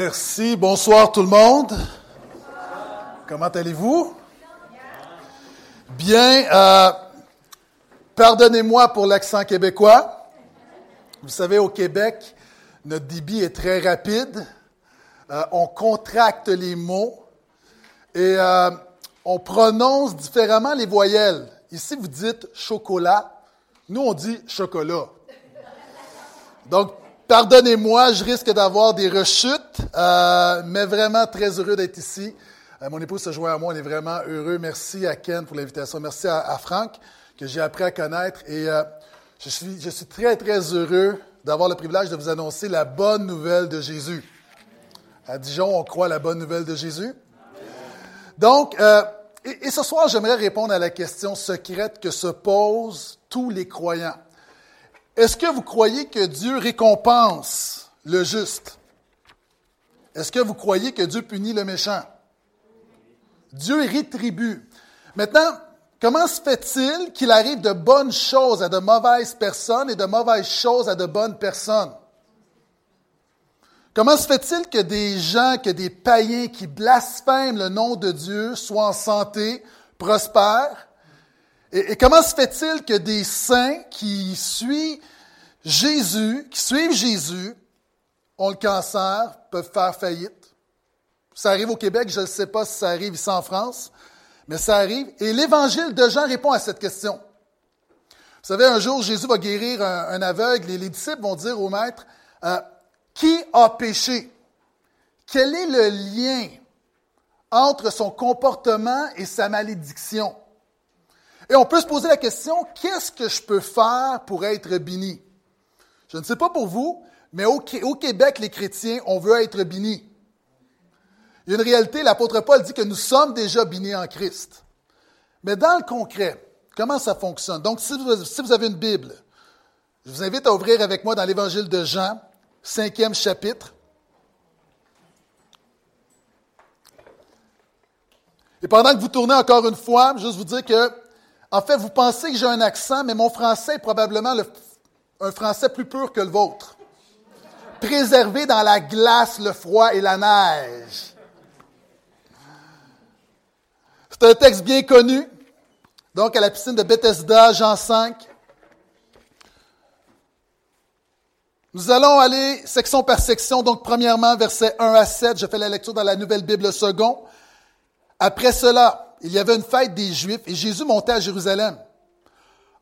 Merci. Bonsoir tout le monde. Comment allez-vous? Bien. Euh, pardonnez-moi pour l'accent québécois. Vous savez, au Québec, notre débit est très rapide. Euh, on contracte les mots et euh, on prononce différemment les voyelles. Ici, vous dites chocolat. Nous, on dit chocolat. Donc, Pardonnez-moi, je risque d'avoir des rechutes, euh, mais vraiment très heureux d'être ici. Euh, mon épouse se joint à moi, on est vraiment heureux. Merci à Ken pour l'invitation. Merci à, Franck, que j'ai appris à connaître. Et euh, je, suis, je suis très, très heureux d'avoir le privilège de vous annoncer la bonne nouvelle de Jésus. À Dijon, on croit la bonne nouvelle de Jésus. Donc, et, et ce soir, j'aimerais répondre à la question secrète que se posent tous les croyants. Est-ce que vous croyez que Dieu récompense le juste? Est-ce que vous croyez que Dieu punit le méchant? Dieu rétribue. Maintenant, comment se fait-il qu'il arrive de bonnes choses à de mauvaises personnes et de mauvaises choses à de bonnes personnes? Comment se fait-il que des gens, que des païens qui blasphèment le nom de Dieu soient en santé, prospèrent, et, comment se fait-il que des saints qui suivent Jésus, qui suivent Jésus, ont le cancer, peuvent faire faillite? Ça arrive au Québec, je ne sais pas si ça arrive ici en France, mais ça arrive. Et l'évangile de Jean répond à cette question. Vous savez, un jour, Jésus va guérir un, aveugle et les disciples vont dire au maître, euh, qui a péché? Quel est le lien entre son comportement et sa malédiction? Et on peut se poser la question, qu'est-ce que je peux faire pour être béni? Je ne sais pas pour vous, mais au, Québec, les chrétiens, on veut être bénis. Il y a une réalité, l'apôtre Paul dit que nous sommes déjà bénis en Christ. Mais dans le concret, comment ça fonctionne? Donc, si vous, si vous avez une Bible, je vous invite à ouvrir avec moi dans l'Évangile de Jean, cinquième chapitre. Et pendant que vous tournez encore une fois, juste vous dire que en fait, vous pensez que j'ai un accent, mais mon français est probablement un français plus pur que le vôtre. Préservé dans la glace, le froid et la neige. C'est un texte bien connu. Donc, à la piscine de Bethesda, Jean 5. Nous allons aller section par section. Donc, premièrement, versets 1 à 7. Je fais la lecture dans la Nouvelle Bible second. Après cela, il y avait une fête des Juifs et Jésus montait à Jérusalem.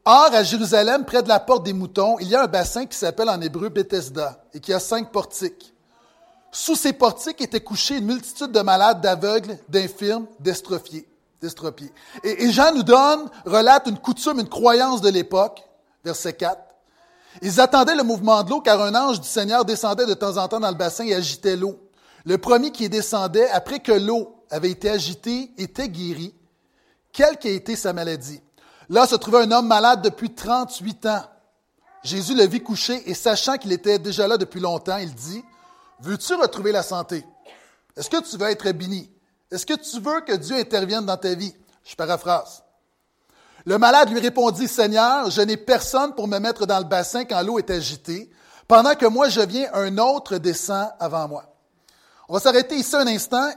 Or, à Jérusalem, près de la porte des moutons, il y a un bassin qui s'appelle en hébreu Bethesda et qui a cinq portiques. Sous ces portiques étaient couchés une multitude de malades, d'aveugles, d'infirmes, d'estropiés. Et, et Jean nous donne, relate une coutume, une croyance de l'époque, verset 4. Ils attendaient le mouvement de l'eau car un ange du Seigneur descendait de temps en temps dans le bassin et agitait l'eau. Le premier qui descendait, après que l'eau avait été agité, était guéri, quelle qu'ait été sa maladie. Là se trouvait un homme malade depuis 38 ans. Jésus le vit coucher et sachant qu'il était déjà là depuis longtemps, il dit, veux-tu retrouver la santé? Est-ce que tu veux être béni? Est-ce que tu veux que Dieu intervienne dans ta vie? Je paraphrase. Le malade lui répondit, Seigneur, je n'ai personne pour me mettre dans le bassin quand l'eau est agitée. Pendant que moi je viens, un autre descend avant moi. On va s'arrêter ici un instant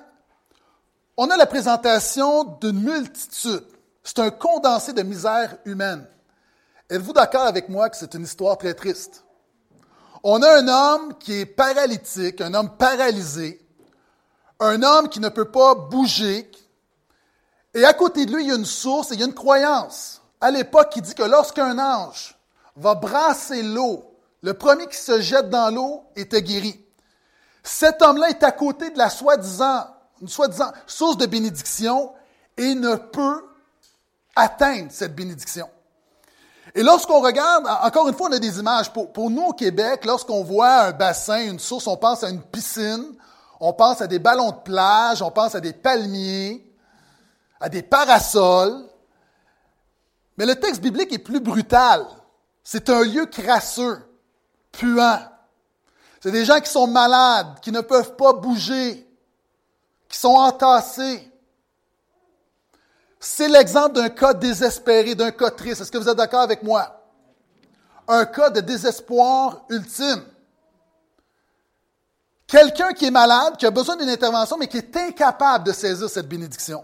on a la présentation d'une multitude. C'est un condensé de misère humaine. Êtes-vous d'accord avec moi que c'est une histoire très triste? On a un homme qui est paralytique, un homme paralysé, un homme qui ne peut pas bouger, et à côté de lui, il y a une source et il y a une croyance à l'époque qui dit que lorsqu'un ange va brasser l'eau, le premier qui se jette dans l'eau était guéri. Cet homme-là est à côté de la soi-disant une soi-disant source de bénédiction et ne peut atteindre cette bénédiction. Et lorsqu'on regarde, encore une fois, on a des images. Pour, nous au Québec, lorsqu'on voit un bassin, une source, on pense à une piscine, on pense à des ballons de plage, on pense à des palmiers, à des parasols. Mais le texte biblique est plus brutal. C'est un lieu crasseux, puant. C'est des gens qui sont malades, qui ne peuvent pas bouger, qui sont entassés. C'est l'exemple d'un cas désespéré, d'un cas triste. Est-ce que vous êtes d'accord avec moi? Un cas de désespoir ultime. Quelqu'un qui est malade, qui a besoin d'une intervention, mais qui est incapable de saisir cette bénédiction.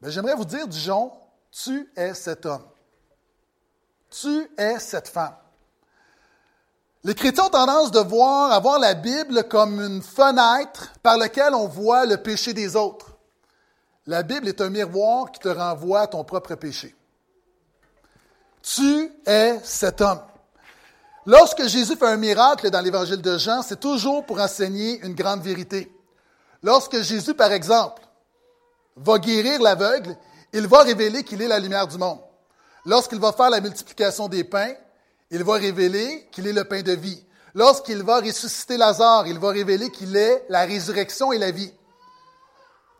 Ben, j'aimerais vous dire, Dijon, tu es cet homme. Tu es cette femme. Les chrétiens ont tendance de voir, avoir la Bible comme une fenêtre par laquelle on voit le péché des autres. La Bible est un miroir qui te renvoie à ton propre péché. Tu es cet homme. Lorsque Jésus fait un miracle dans l'évangile de Jean, c'est toujours pour enseigner une grande vérité. Lorsque Jésus, par exemple, va guérir l'aveugle, il va révéler qu'il est la lumière du monde. Lorsqu'il va faire la multiplication des pains, il va révéler qu'il est le pain de vie. Lorsqu'il va ressusciter Lazare, il va révéler qu'il est la résurrection et la vie.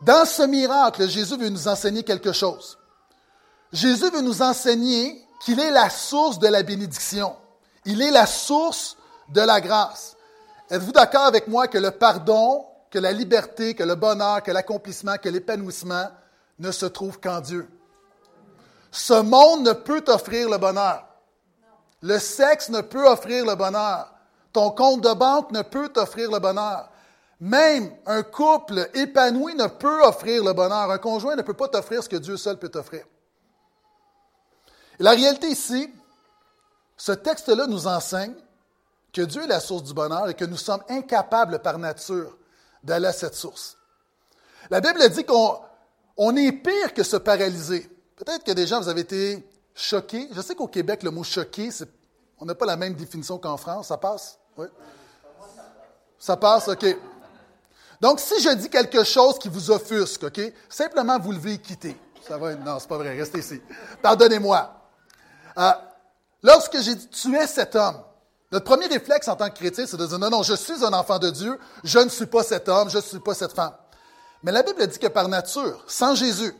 Dans ce miracle, Jésus veut nous enseigner quelque chose. Jésus veut nous enseigner qu'il est la source de la bénédiction. Il est la source de la grâce. Êtes-vous d'accord avec moi que le pardon, que la liberté, que le bonheur, que l'accomplissement, que l'épanouissement ne se trouvent qu'en Dieu? Ce monde ne peut t'offrir le bonheur. Le sexe ne peut offrir le bonheur. Ton compte de banque ne peut t'offrir le bonheur. Même un couple épanoui ne peut offrir le bonheur. Un conjoint ne peut pas t'offrir ce que Dieu seul peut t'offrir. la réalité ici, ce texte-là nous enseigne que Dieu est la source du bonheur et que nous sommes incapables par nature d'aller à cette source. La Bible dit qu'on est pire que se paralyser. Peut-être que des gens, vous avez été choqués. Je sais qu'au Québec, le mot choqué, on n'a pas la même définition qu'en France. Ça passe? Oui? Ça passe, OK. Donc, si je dis quelque chose qui vous offusque, OK, simplement vous levez et quitter. Ça va? Non, c'est pas vrai. Restez ici. Pardonnez-moi. Euh, lorsque j'ai dit tu es cet homme, notre premier réflexe en tant que chrétien, c'est de dire non, non, je suis un enfant de Dieu, je ne suis pas cet homme, je ne suis pas cette femme. Mais la Bible dit que par nature, sans Jésus,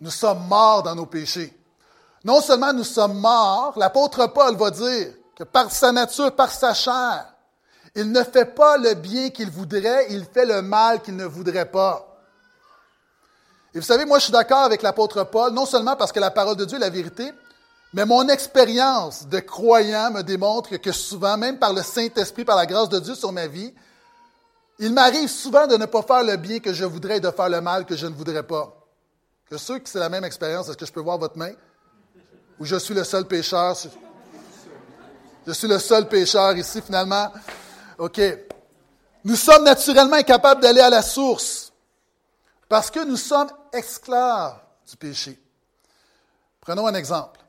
nous sommes morts dans nos péchés. Non seulement nous sommes morts, l'apôtre Paul va dire que par sa nature, par sa chair, il ne fait pas le bien qu'il voudrait, il fait le mal qu'il ne voudrait pas. Et vous savez, moi je suis d'accord avec l'apôtre Paul, non seulement parce que la parole de Dieu est la vérité, mais mon expérience de croyant me démontre que souvent, même par le Saint-Esprit, par la grâce de Dieu sur ma vie, il m'arrive souvent de ne pas faire le bien que je voudrais et de faire le mal que je ne voudrais pas. Que ceux qui c'est la même expérience, est-ce que je peux voir votre main? Ou je suis le seul pécheur? Je suis le seul pécheur ici, finalement. OK. Nous sommes naturellement incapables d'aller à la source parce que nous sommes esclaves du péché. Prenons un exemple.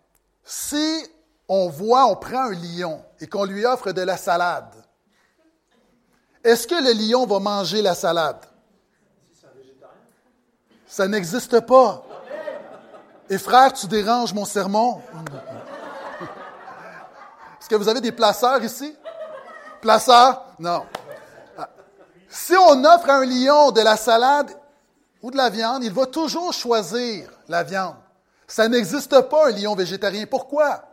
Si on voit, on prend un lion et qu'on lui offre de la salade, est-ce que le lion va manger la salade? Ça n'existe pas. Et frère, tu déranges mon sermon? Est-ce que vous avez des placeurs ici? Placeurs? Non. Si on offre à un lion de la salade ou de la viande, il va toujours choisir la viande. Ça n'existe pas un lion végétarien. Pourquoi?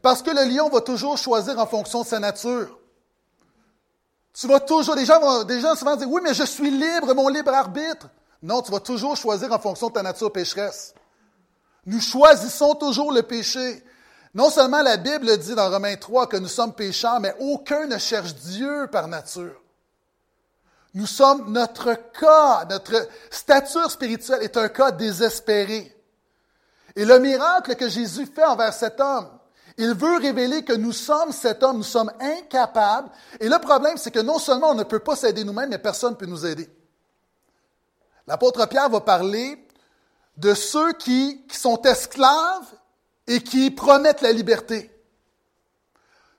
Parce que le lion va toujours choisir en fonction de sa nature. Tu vas toujours, des gens, vont, des gens souvent dire, oui, mais je suis libre, mon libre arbitre. Non, tu vas toujours choisir en fonction de ta nature pécheresse. Nous choisissons toujours le péché. Non seulement la Bible dit dans Romains 3 que nous sommes pécheurs, mais aucun ne cherche Dieu par nature. Nous sommes, notre cas, notre stature spirituelle est un cas désespéré. Et le miracle que Jésus fait envers cet homme, il veut révéler que nous sommes cet homme, nous sommes incapables. Et le problème, c'est que non seulement on ne peut pas s'aider nous-mêmes, mais personne ne peut nous aider. L'apôtre Pierre va parler de ceux qui, sont esclaves et qui promettent la liberté.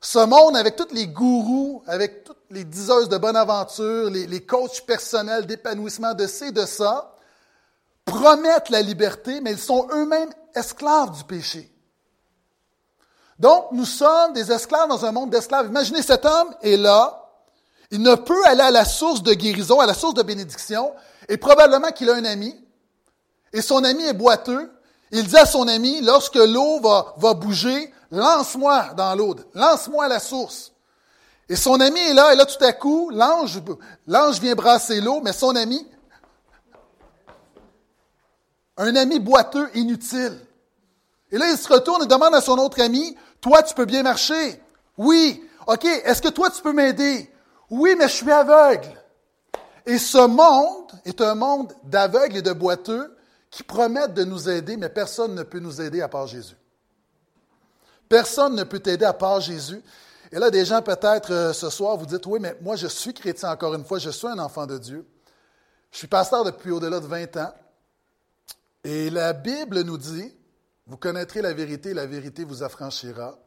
Ce monde, avec tous les gourous, avec toutes les diseuses de bonne aventure, les, les coachs personnels d'épanouissement de ci, de ça, promettent la liberté, mais ils sont eux-mêmes esclaves du péché. Donc, nous sommes des esclaves dans un monde d'esclaves. Imaginez cet homme est là, il ne peut aller à la source de guérison, à la source de bénédiction, et probablement qu'il a un ami, et son ami est boiteux. Il dit à son ami, lorsque l'eau va, bouger, lance-moi dans l'eau, lance-moi à la source. Et son ami est là, et là tout à coup, l'ange vient brasser l'eau, mais son ami un ami boiteux, inutile. Et là, il se retourne et demande à son autre ami, toi, tu peux bien marcher? Oui. OK, est-ce que toi, tu peux m'aider? Oui, mais je suis aveugle. Et ce monde est un monde d'aveugles et de boiteux qui promettent de nous aider, mais personne ne peut nous aider à part Jésus. Personne ne peut t'aider à part Jésus. Et là, des gens peut-être euh, ce soir, vous dites, oui, mais moi je suis chrétien encore une fois, je suis un enfant de Dieu. Je suis pasteur depuis au-delà de 20 ans. Et la Bible nous dit, vous connaîtrez la vérité, la vérité vous affranchira.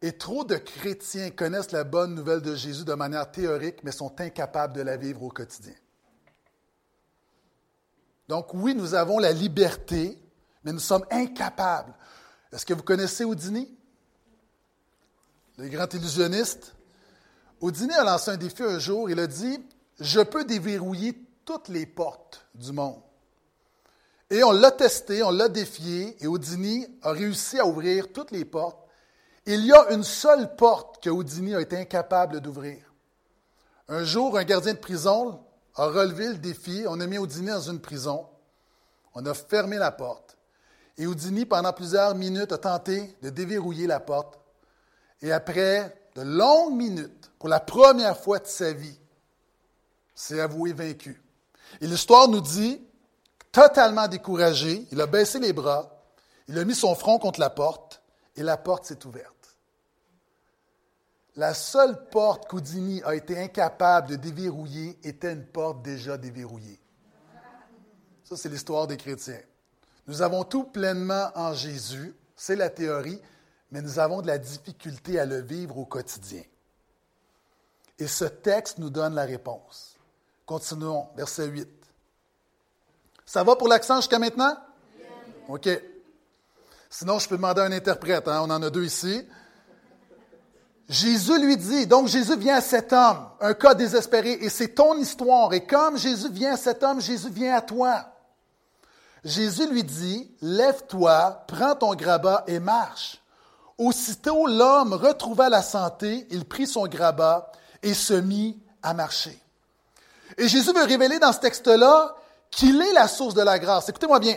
Et trop de chrétiens connaissent la bonne nouvelle de Jésus de manière théorique, mais sont incapables de la vivre au quotidien. Donc oui, nous avons la liberté, mais nous sommes incapables. Est-ce que vous connaissez Houdini? Le grand illusionniste. Houdini a lancé un défi un jour. Il a dit, je peux déverrouiller toutes les portes du monde. Et on l'a testé, on l'a défié, et Houdini a réussi à ouvrir toutes les portes. Il y a une seule porte que Houdini a été incapable d'ouvrir. Un jour, un gardien de prison a relevé le défi. On a mis Houdini dans une prison. On a fermé la porte. Et Houdini, pendant plusieurs minutes, a tenté de déverrouiller la porte. Et après de longues minutes, pour la première fois de sa vie, s'est avoué vaincu. Et l'histoire nous dit, totalement découragé, il a baissé les bras, il a mis son front contre la porte, et la porte s'est ouverte. La seule porte qu'Houdini a été incapable de déverrouiller était une porte déjà déverrouillée. Ça, c'est l'histoire des chrétiens. Nous avons tout pleinement en Jésus, c'est la théorie, mais nous avons de la difficulté à le vivre au quotidien. Et ce texte nous donne la réponse. Continuons, verset 8. Ça va pour l'accent jusqu'à maintenant? OK. Sinon, je peux demander à un interprète. Hein? On en a deux ici. Jésus lui dit, donc Jésus vient à cet homme, un cas désespéré, et c'est ton histoire. Et comme Jésus vient à cet homme, Jésus vient à toi. Jésus lui dit, lève-toi, prends ton grabat et marche. Aussitôt l'homme retrouva la santé, il prit son grabat et se mit à marcher. Et Jésus veut révéler dans ce texte-là qu'il est la source de la grâce. Écoutez-moi bien,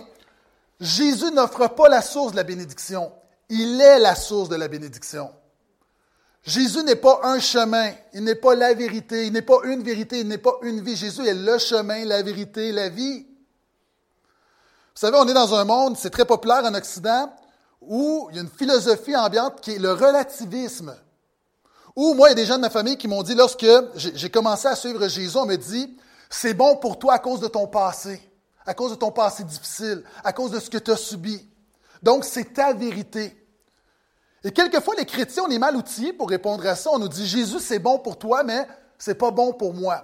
Jésus n'offre pas la source de la bénédiction, il est la source de la bénédiction. Jésus n'est pas un chemin, il n'est pas la vérité, il n'est pas une vérité, il n'est pas une vie. Jésus est le chemin, la vérité, la vie. Vous savez, on est dans un monde, c'est très populaire en Occident, où il y a une philosophie ambiante qui est le relativisme. Où moi, il y a des gens de ma famille qui m'ont dit, lorsque j'ai commencé à suivre Jésus, on me dit, c'est bon pour toi à cause de ton passé, à cause de ton passé difficile, à cause de ce que tu as subi. Donc, c'est ta vérité. Et quelquefois, les chrétiens, on est mal outillés pour répondre à ça. On nous dit Jésus, c'est bon pour toi, mais c'est pas bon pour moi.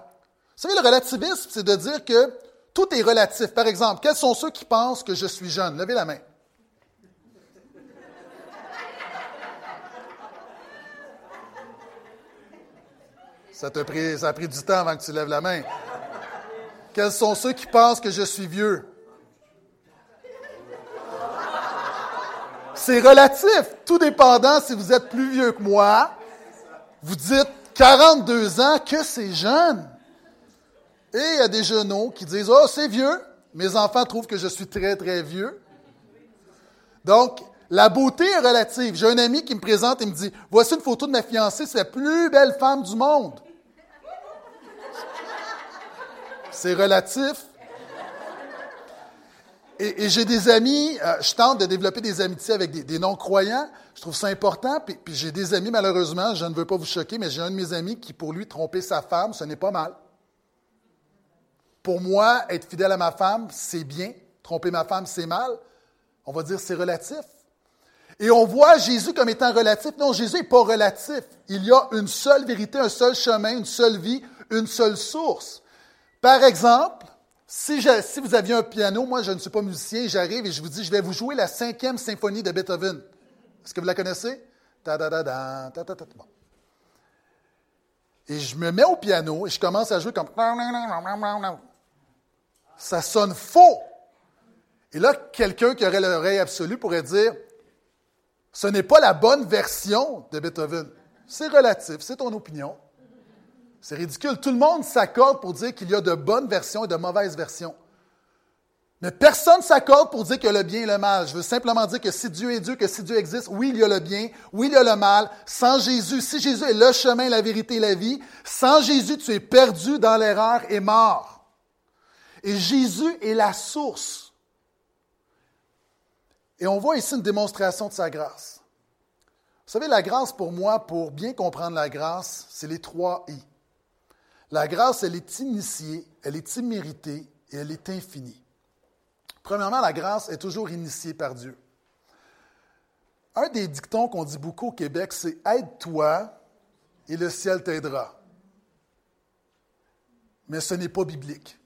Vous savez, le relativisme, c'est de dire que tout est relatif. Par exemple, quels sont ceux qui pensent que je suis jeune? Levez la main. Ça, pris, ça a pris du temps avant que tu lèves la main. Quels sont ceux qui pensent que je suis vieux? C'est relatif, tout dépendant si vous êtes plus vieux que moi. Vous dites 42 ans, que c'est jeune. Et il y a des genoux qui disent, oh, c'est vieux. Mes enfants trouvent que je suis très, très vieux. Donc, la beauté est relative. J'ai un ami qui me présente et me dit, voici une photo de ma fiancée, c'est la plus belle femme du monde. C'est relatif. Et, j'ai des amis, euh, je tente de développer des amitiés avec des, non-croyants. Je trouve ça important. Puis, puis j'ai des amis, malheureusement, je ne veux pas vous choquer, mais j'ai un de mes amis qui, pour lui, tromper sa femme, ce n'est pas mal. Pour moi, être fidèle à ma femme, c'est bien. Tromper ma femme, c'est mal. On va dire c'est relatif. Et on voit Jésus comme étant relatif. Non, Jésus n'est pas relatif. Il y a une seule vérité, un seul chemin, une seule vie, une seule source. Par exemple, si, vous aviez un piano, moi je ne suis pas musicien, j'arrive et je vous dis, je vais vous jouer la cinquième symphonie de Beethoven. Est-ce que vous la connaissez? Et je me mets au piano et je commence à jouer comme... Ça sonne faux. Et là, quelqu'un qui aurait l'oreille absolue pourrait dire, ce n'est pas la bonne version de Beethoven. C'est relatif, c'est ton opinion. C'est ridicule. Tout le monde s'accorde pour dire qu'il y a de bonnes versions et de mauvaises versions. Mais personne ne s'accorde pour dire a le bien et le mal. Je veux simplement dire que si Dieu est Dieu, que si Dieu existe, oui, il y a le bien, oui, il y a le mal. Sans Jésus, si Jésus est le chemin, la vérité et la vie, sans Jésus, tu es perdu dans l'erreur et mort. Et Jésus est la source. Et on voit ici une démonstration de sa grâce. Vous savez, la grâce pour moi, pour bien comprendre la grâce, c'est les trois I. La grâce, elle est initiée, elle est imméritée et elle est infinie. Premièrement, la grâce est toujours initiée par Dieu. Un des dictons qu'on dit beaucoup au Québec, c'est Aide-toi et le ciel t'aidera. Mais ce n'est pas biblique.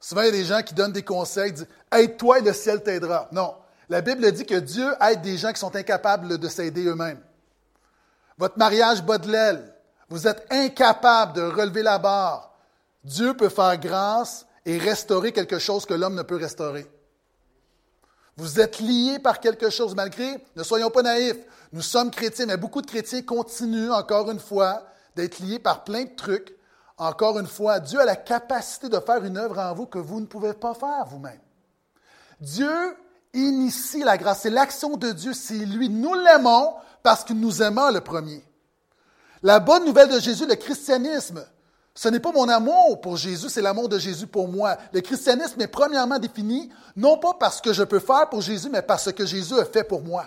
Souvent, il y a des gens qui donnent des conseils, disent Aide-toi et le ciel t'aidera. Non. La Bible dit que Dieu aide des gens qui sont incapables de s'aider eux-mêmes. Votre mariage bat de l'aile. Vous êtes incapable de relever la barre. Dieu peut faire grâce et restaurer quelque chose que l'homme ne peut restaurer. Vous êtes liés par quelque chose, malgré, ne soyons pas naïfs, nous sommes chrétiens, mais beaucoup de chrétiens continuent, encore une fois, d'être liés par plein de trucs. Encore une fois, Dieu a la capacité de faire une œuvre en vous que vous ne pouvez pas faire vous-même. Dieu initie la grâce, c'est l'action de Dieu, c'est lui. Nous l'aimons parce qu'il nous aimons le premier. La bonne nouvelle de Jésus, le christianisme, ce n'est pas mon amour pour Jésus, c'est l'amour de Jésus pour moi. Le christianisme est premièrement défini non pas parce que je peux faire pour Jésus, mais parce que Jésus a fait pour moi.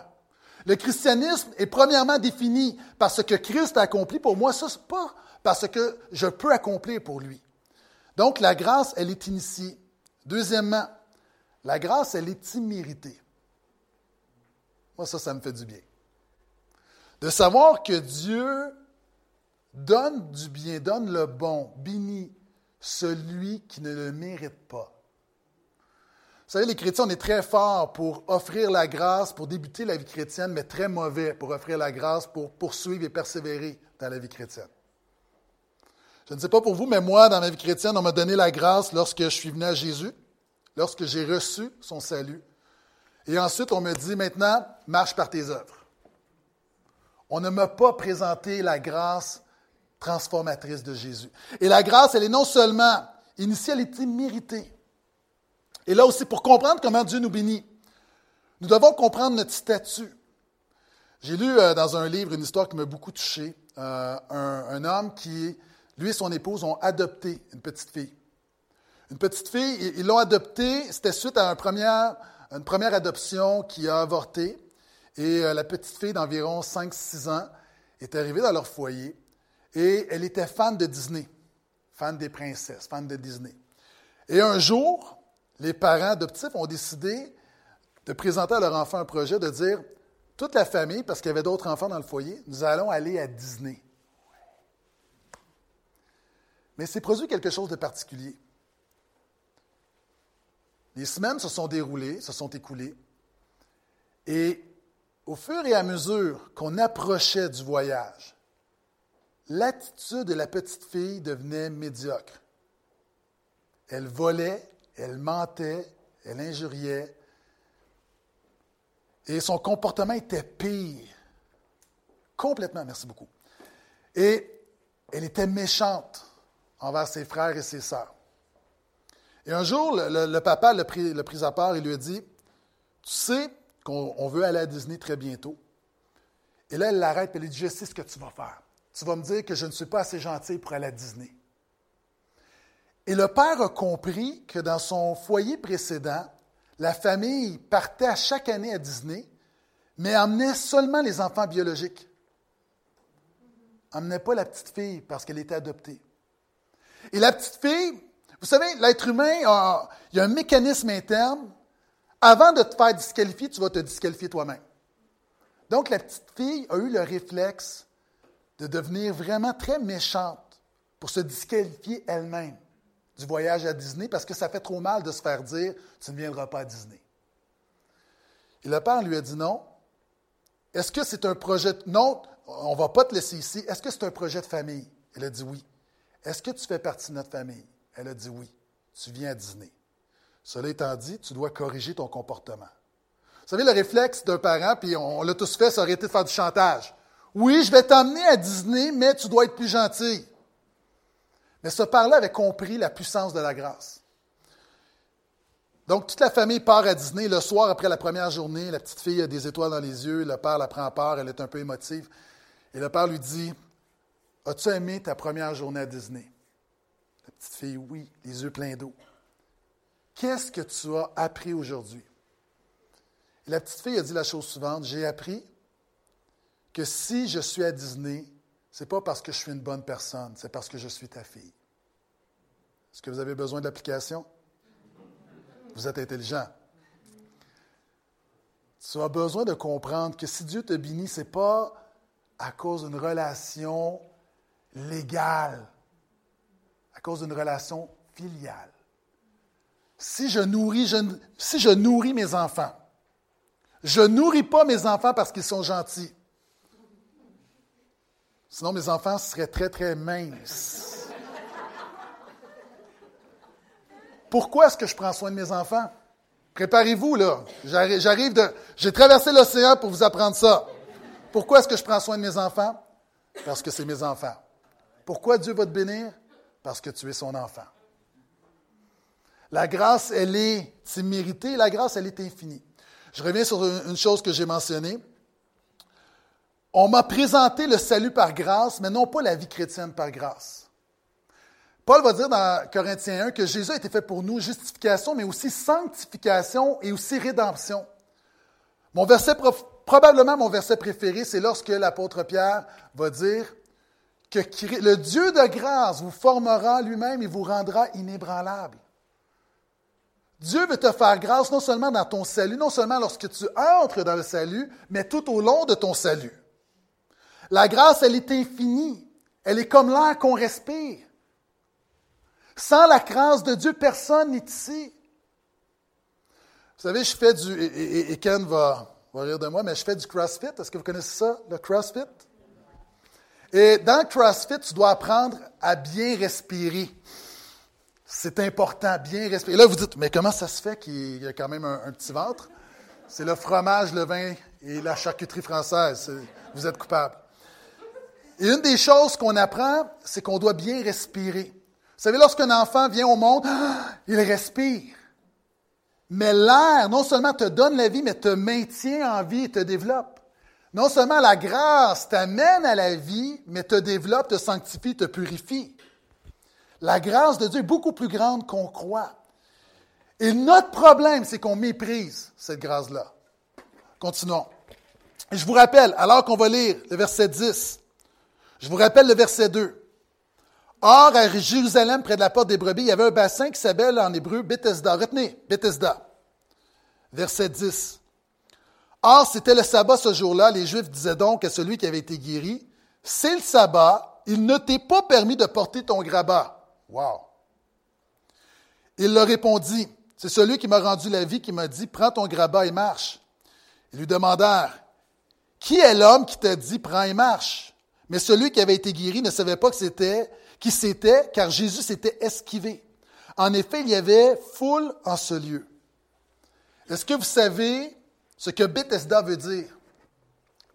Le christianisme est premièrement défini par ce que Christ a accompli pour moi, ça, n'est pas parce que je peux accomplir pour lui. Donc, la grâce, elle est initiée. Deuxièmement, la grâce, elle est imméritée. Moi, ça, ça me fait du bien. De savoir que Dieu Donne du bien, donne le bon, bénis celui qui ne le mérite pas. Vous savez, les chrétiens, on est très forts pour offrir la grâce, pour débuter la vie chrétienne, mais très mauvais pour offrir la grâce, pour poursuivre et persévérer dans la vie chrétienne. Je ne sais pas pour vous, mais moi, dans ma vie chrétienne, on m'a donné la grâce lorsque je suis venu à Jésus, lorsque j'ai reçu son salut. Et ensuite, on me dit maintenant, marche par tes œuvres. On ne m'a pas présenté la grâce transformatrice de Jésus. Et la grâce, elle est non seulement initiée, elle est méritée. Et là aussi, pour comprendre comment Dieu nous bénit, nous devons comprendre notre statut. J'ai lu euh, dans un livre une histoire qui m'a beaucoup touché. Euh, un, homme qui, lui et son épouse, ont adopté une petite fille. Une petite fille, ils l'ont adoptée, c'était suite à première, une première adoption qui a avorté. Et euh, la petite fille d'environ 5-6 ans est arrivée dans leur foyer. Et elle était fan de Disney, fan des princesses, fan de Disney. Et un jour, les parents adoptifs ont décidé de présenter à leur enfant un projet de dire toute la famille, parce qu'il y avait d'autres enfants dans le foyer, nous allons aller à Disney. Mais c'est produit quelque chose de particulier. Les semaines se sont déroulées, se sont écoulées, et au fur et à mesure qu'on approchait du voyage, l'attitude de la petite fille devenait médiocre. Elle volait, elle mentait, elle injuriait, et son comportement était pire. Complètement, merci beaucoup. Et elle était méchante envers ses frères et ses sœurs. Et un jour, le, papa l'a pris, pris, à part et lui a dit Tu sais qu'on veut aller à Disney très bientôt. Et là, elle l'arrête et elle lui dit Je sais ce que tu vas faire tu vas me dire que je ne suis pas assez gentil pour aller à Disney. Et le père a compris que dans son foyer précédent, la famille partait à chaque année à Disney, mais emmenait seulement les enfants biologiques. Emmenait pas la petite fille parce qu'elle était adoptée. Et la petite fille, vous savez, l'être humain, il y a un mécanisme interne. Avant de te faire disqualifier, tu vas te disqualifier toi-même. Donc, la petite fille a eu le réflexe de devenir vraiment très méchante pour se disqualifier elle-même du voyage à Disney parce que ça fait trop mal de se faire dire Tu ne viendras pas à Disney. Et le père lui a dit non. Est-ce que c'est un projet. Non, on ne va pas te laisser ici. Est-ce que c'est un projet de famille? Elle a dit oui. Est-ce que tu fais partie de notre famille? Elle a dit oui. Tu viens à Disney. Cela étant dit, tu dois corriger ton comportement. Vous savez, le réflexe d'un parent, puis on, l'a tous fait, ça aurait été de faire du chantage. Oui, je vais t'emmener à Disney, mais tu dois être plus gentil. Mais ce père-là avait compris la puissance de la grâce. Donc, toute la famille part à Disney le soir après la première journée. La petite fille a des étoiles dans les yeux. Le père la prend part. Elle est un peu émotive. Et le père lui dit As-tu aimé ta première journée à Disney La petite fille, oui, les yeux pleins d'eau. Qu'est-ce que tu as appris aujourd'hui La petite fille a dit la chose suivante J'ai appris que si je suis à Disney, ce n'est pas parce que je suis une bonne personne, c'est parce que je suis ta fille. Est-ce que vous avez besoin d'application? Vous êtes intelligent. Tu as besoin de comprendre que si Dieu te bénit, ce n'est pas à cause d'une relation légale, à cause d'une relation filiale. Si je nourris, si je nourris mes enfants, je nourris pas mes enfants parce qu'ils sont gentils. Sinon, mes enfants seraient très, très minces. Pourquoi est-ce que je prends soin de mes enfants? Préparez-vous, là. J'arrive de. J'ai traversé l'océan pour vous apprendre ça. Pourquoi est-ce que je prends soin de mes enfants? Parce que c'est mes enfants. Pourquoi Dieu va te bénir? Parce que tu es son enfant. La grâce, elle est imméritée, la grâce, elle est infinie. Je reviens sur une chose que j'ai mentionnée. On m'a présenté le salut par grâce, mais non pas la vie chrétienne par grâce. Paul va dire dans Corinthiens 1 que Jésus a été fait pour nous justification, mais aussi sanctification et aussi rédemption. Mon verset, probablement mon verset préféré, c'est lorsque l'apôtre Pierre va dire que le Dieu de grâce vous formera lui-même et vous rendra inébranlable. Dieu veut te faire grâce non seulement dans ton salut, non seulement lorsque tu entres dans le salut, mais tout au long de ton salut. La grâce, elle est infinie. Elle est comme l'air qu'on respire. Sans la grâce de Dieu, personne n'est ici. Vous savez, je fais du, et, Ken va, rire de moi, mais je fais du CrossFit. Est-ce que vous connaissez ça, le CrossFit? Et dans le CrossFit, tu dois apprendre à bien respirer. C'est important, bien respirer. là, vous dites, mais comment ça se fait qu'il y a quand même un, petit ventre? C'est le fromage, le vin et la charcuterie française. Vous êtes coupable. Et une des choses qu'on apprend, c'est qu'on doit bien respirer. Vous savez, lorsqu'un enfant vient au monde, il respire. Mais l'air, non seulement te donne la vie, mais te maintient en vie et te développe. Non seulement la grâce t'amène à la vie, mais te développe, te sanctifie, te purifie. La grâce de Dieu est beaucoup plus grande qu'on croit. Et notre problème, c'est qu'on méprise cette grâce-là. Continuons. je vous rappelle, alors qu'on va lire le verset 10, je vous rappelle le verset 2. Or, à Jérusalem, près de la porte des brebis, il y avait un bassin qui s'appelle en hébreu Bethesda. Retenez, Bethesda. Verset 10. Or, c'était le sabbat ce jour-là. Les Juifs disaient donc à celui qui avait été guéri, c'est le sabbat, il ne t'est pas permis de porter ton grabat. Wow. Il leur répondit, c'est celui qui m'a rendu la vie qui m'a dit, prends ton grabat et marche. Ils lui demandèrent, qui est l'homme qui t'a dit, prends et marche? Mais celui qui avait été guéri ne savait pas qui c'était, car Jésus s'était esquivé. En effet, il y avait foule en ce lieu. Est-ce que vous savez ce que Bethesda veut dire?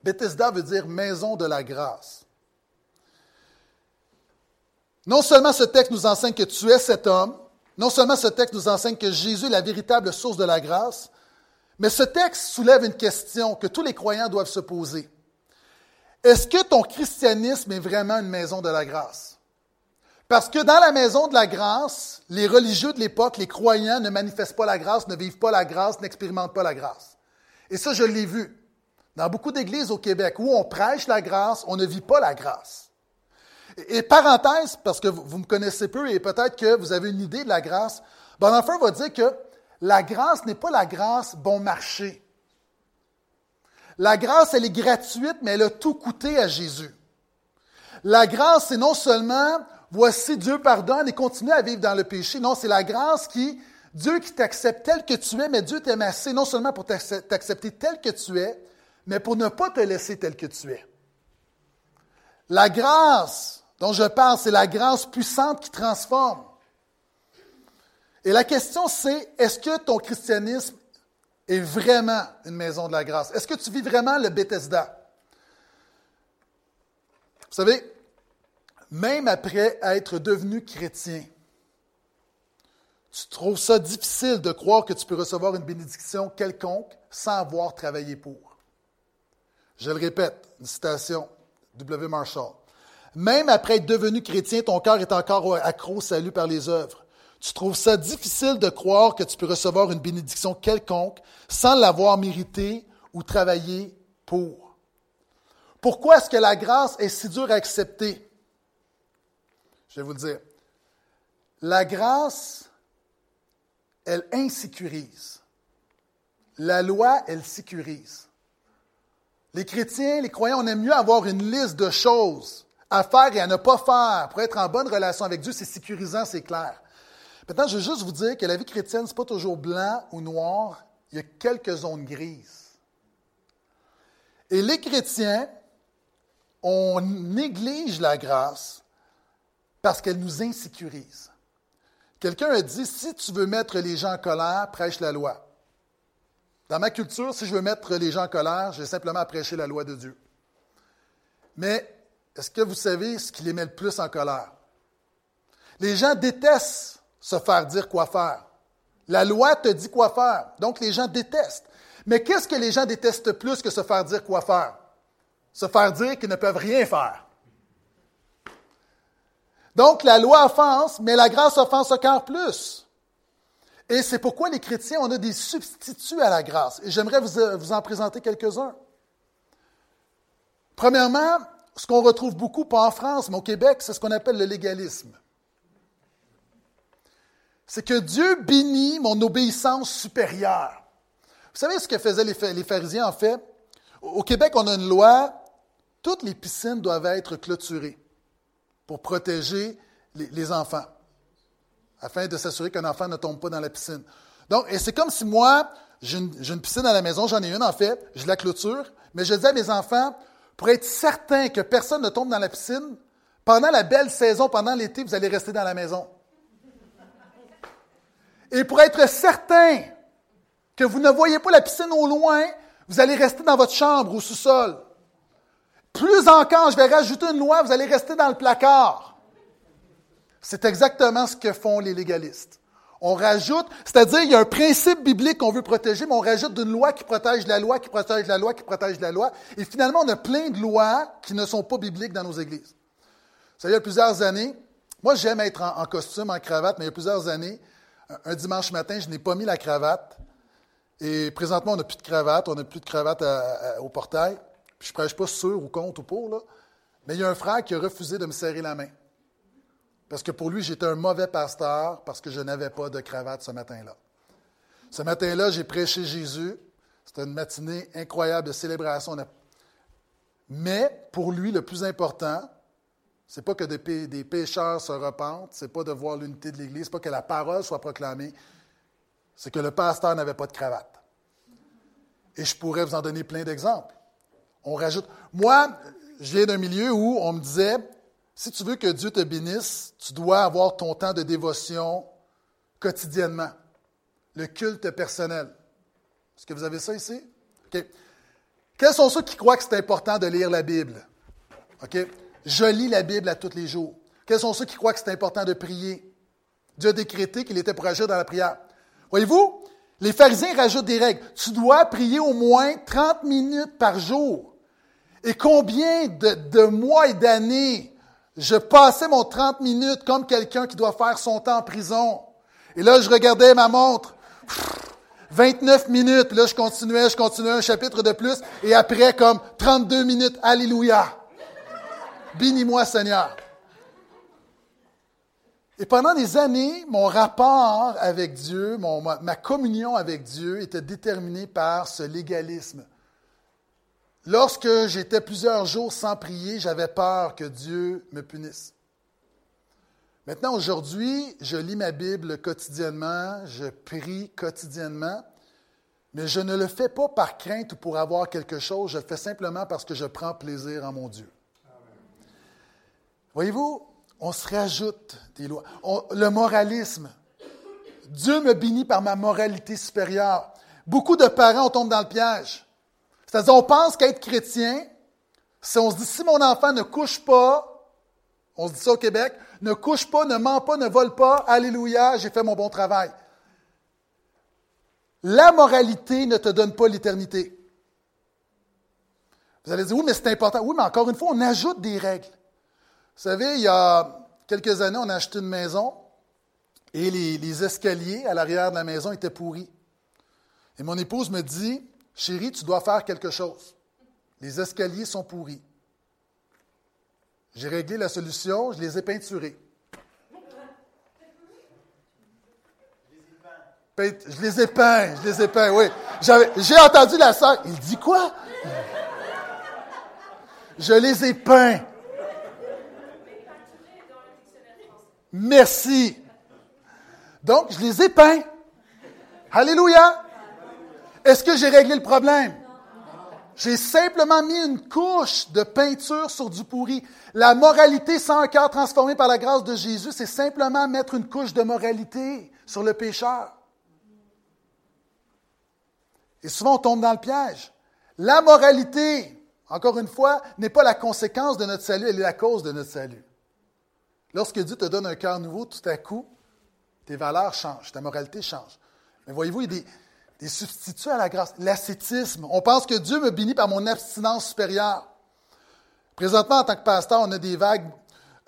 Bethesda veut dire maison de la grâce. Non seulement ce texte nous enseigne que tu es cet homme, non seulement ce texte nous enseigne que Jésus est la véritable source de la grâce, mais ce texte soulève une question que tous les croyants doivent se poser. Est-ce que ton christianisme est vraiment une maison de la grâce? Parce que dans la maison de la grâce, les religieux de l'époque, les croyants ne manifestent pas la grâce, ne vivent pas la grâce, n'expérimentent pas la grâce. Et ça, je l'ai vu dans beaucoup d'églises au Québec où on prêche la grâce, on ne vit pas la grâce. Et, parenthèse, parce que vous, me connaissez peu et peut-être que vous avez une idée de la grâce, Bonhoeffer va dire que la grâce n'est pas la grâce bon marché. La grâce, elle est gratuite, mais elle a tout coûté à Jésus. La grâce, c'est non seulement voici Dieu pardonne et continue à vivre dans le péché. Non, c'est la grâce qui, Dieu qui t'accepte tel que tu es, mais Dieu t'aime assez non seulement pour t'accepter tel que tu es, mais pour ne pas te laisser tel que tu es. La grâce dont je parle, c'est la grâce puissante qui transforme. Et la question, c'est, est-ce que ton christianisme est vraiment une maison de la grâce? Est-ce que tu vis vraiment le Bethesda? Vous savez, même après être devenu chrétien, Tu trouves ça difficile de croire que tu peux recevoir une bénédiction quelconque sans avoir travaillé pour. Je le répète, une citation, W. Marshall. Même après être devenu chrétien, ton cœur est encore accro au salut par les œuvres. Tu trouves ça difficile de croire que tu peux recevoir une bénédiction quelconque sans l'avoir mérité ou travaillé pour. Pourquoi est-ce que la grâce est si dure à accepter? Je vais vous le dire. La grâce, elle insécurise. La loi, elle sécurise. Les chrétiens, les croyants, on aime mieux avoir une liste de choses à faire et à ne pas faire pour être en bonne relation avec Dieu. C'est sécurisant, c'est clair. Maintenant, je veux juste vous dire que la vie chrétienne, ce n'est pas toujours blanc ou noir. Il y a quelques zones grises. Et les chrétiens, on néglige la grâce parce qu'elle nous insécurise. Quelqu'un a dit, si tu veux mettre les gens en colère, prêche la loi. Dans ma culture, si je veux mettre les gens en colère, j'ai simplement à prêcher la loi de Dieu. Mais est-ce que vous savez ce qui les met le plus en colère? Les gens détestent se faire dire quoi faire. La loi te dit quoi faire. Donc les gens détestent. Mais qu'est-ce que les gens détestent plus que se faire dire quoi faire? Se faire dire qu'ils ne peuvent rien faire. Donc, la loi offense, mais la grâce offense encore plus. Et c'est pourquoi les chrétiens, on a des substituts à la grâce. Et j'aimerais vous, euh, vous en présenter quelques-uns. Premièrement, ce qu'on retrouve beaucoup, pas en France, mais au Québec, c'est ce qu'on appelle le légalisme. C'est que Dieu bénit mon obéissance supérieure. Vous savez ce que faisaient les pharisiens, en fait? Au Québec, on a une loi, toutes les piscines doivent être clôturées pour protéger les, enfants, afin de s'assurer qu'un enfant ne tombe pas dans la piscine. Donc, et c'est comme si moi, j'ai une, piscine à la maison, j'en ai une en fait, je la clôture, mais je dis à mes enfants, pour être certain que personne ne tombe dans la piscine, pendant la belle saison, pendant l'été, vous allez rester dans la maison. Et pour être certain que vous ne voyez pas la piscine au loin, vous allez rester dans votre chambre au sous-sol. Plus encore, je vais rajouter une loi, vous allez rester dans le placard. C'est exactement ce que font les légalistes. On rajoute, c'est-à-dire il y a un principe biblique qu'on veut protéger, mais on rajoute une loi qui protège la loi, qui protège la loi, qui protège la loi. Et finalement, on a plein de lois qui ne sont pas bibliques dans nos églises. Savez, il y a plusieurs années, moi j'aime être en, costume, en cravate, mais il y a plusieurs années, un, dimanche matin, je n'ai pas mis la cravate. Et présentement, on n'a plus de cravate, on n'a plus de cravate au portail. Je ne prêche pas sûr ou contre ou pour, là. Mais il y a un frère qui a refusé de me serrer la main. Parce que pour lui, j'étais un mauvais pasteur parce que je n'avais pas de cravate ce matin-là. Ce matin-là, j'ai prêché Jésus. C'était une matinée incroyable de célébration. Mais pour lui, le plus important, c'est pas que des pécheurs se repentent, c'est pas de voir l'unité de l'Église, c'est pas que la parole soit proclamée, c'est que le pasteur n'avait pas de cravate. Et je pourrais vous en donner plein d'exemples on rajoute. Moi, je viens d'un milieu où on me disait, si tu veux que Dieu te bénisse, tu dois avoir ton temps de dévotion quotidiennement. Le culte personnel. Est-ce que vous avez ça ici? OK. Quels sont ceux qui croient que c'est important de lire la Bible? OK? Je lis la Bible à tous les jours. Quels sont ceux qui croient que c'est important de prier? Dieu a décrété qu'il était pour agir dans la prière. Voyez-vous, les pharisiens rajoutent des règles. Tu dois prier au moins 30 minutes par jour. Et combien de, mois et d'années je passais mon 30 minutes comme quelqu'un qui doit faire son temps en prison? Et là, je regardais ma montre. 29 minutes. Là, je continuais, je continuais un chapitre de plus. Et après, comme 32 minutes. Alléluia. Bénis-moi, Seigneur. Et pendant des années, mon rapport avec Dieu, ma communion avec Dieu était déterminée par ce légalisme. Lorsque j'étais plusieurs jours sans prier, j'avais peur que Dieu me punisse. Maintenant, aujourd'hui, je lis ma Bible quotidiennement, je prie quotidiennement, mais je ne le fais pas par crainte ou pour avoir quelque chose, je le fais simplement parce que je prends plaisir en mon Dieu. Voyez-vous, on se rajoute des lois. le moralisme. Dieu me bénit par ma moralité supérieure. Beaucoup de parents tombent dans le piège. C'est-à-dire, on pense qu'être chrétien, si on se dit, si mon enfant ne couche pas On se dit ça au Québec. Ne couche pas, ne mens pas, ne vole pas. Alléluia, j'ai fait mon bon travail. La moralité ne te donne pas l'éternité. Vous allez dire, oui, mais c'est important. Oui, mais encore une fois, on ajoute des règles. Vous savez, il y a quelques années, on a acheté une maison et les, escaliers à l'arrière de la maison étaient pourris. Et mon épouse me dit, chérie, tu dois faire quelque chose. Les escaliers sont pourris. J'ai réglé la solution, je les ai peinturés. Je les ai peints, je les ai peints, oui. J'ai entendu la sœur. Il dit quoi? Je les ai peints. Merci. Donc, je les ai peints. Alléluia. Est-ce que j'ai réglé le problème? J'ai simplement mis une couche de peinture sur du pourri. La moralité sans un cœur transformé par la grâce de Jésus, c'est simplement mettre une couche de moralité sur le pécheur. Et souvent, on tombe dans le piège. La moralité, encore une fois, n'est pas la conséquence de notre salut, elle est la cause de notre salut. Lorsque Dieu te donne un cœur nouveau, tout à coup, tes valeurs changent, ta moralité change. Mais voyez-vous, il y a des, substituts à la grâce. L'ascétisme. On pense que Dieu me bénit par mon abstinence supérieure. Présentement, en tant que pasteur, on a des vagues.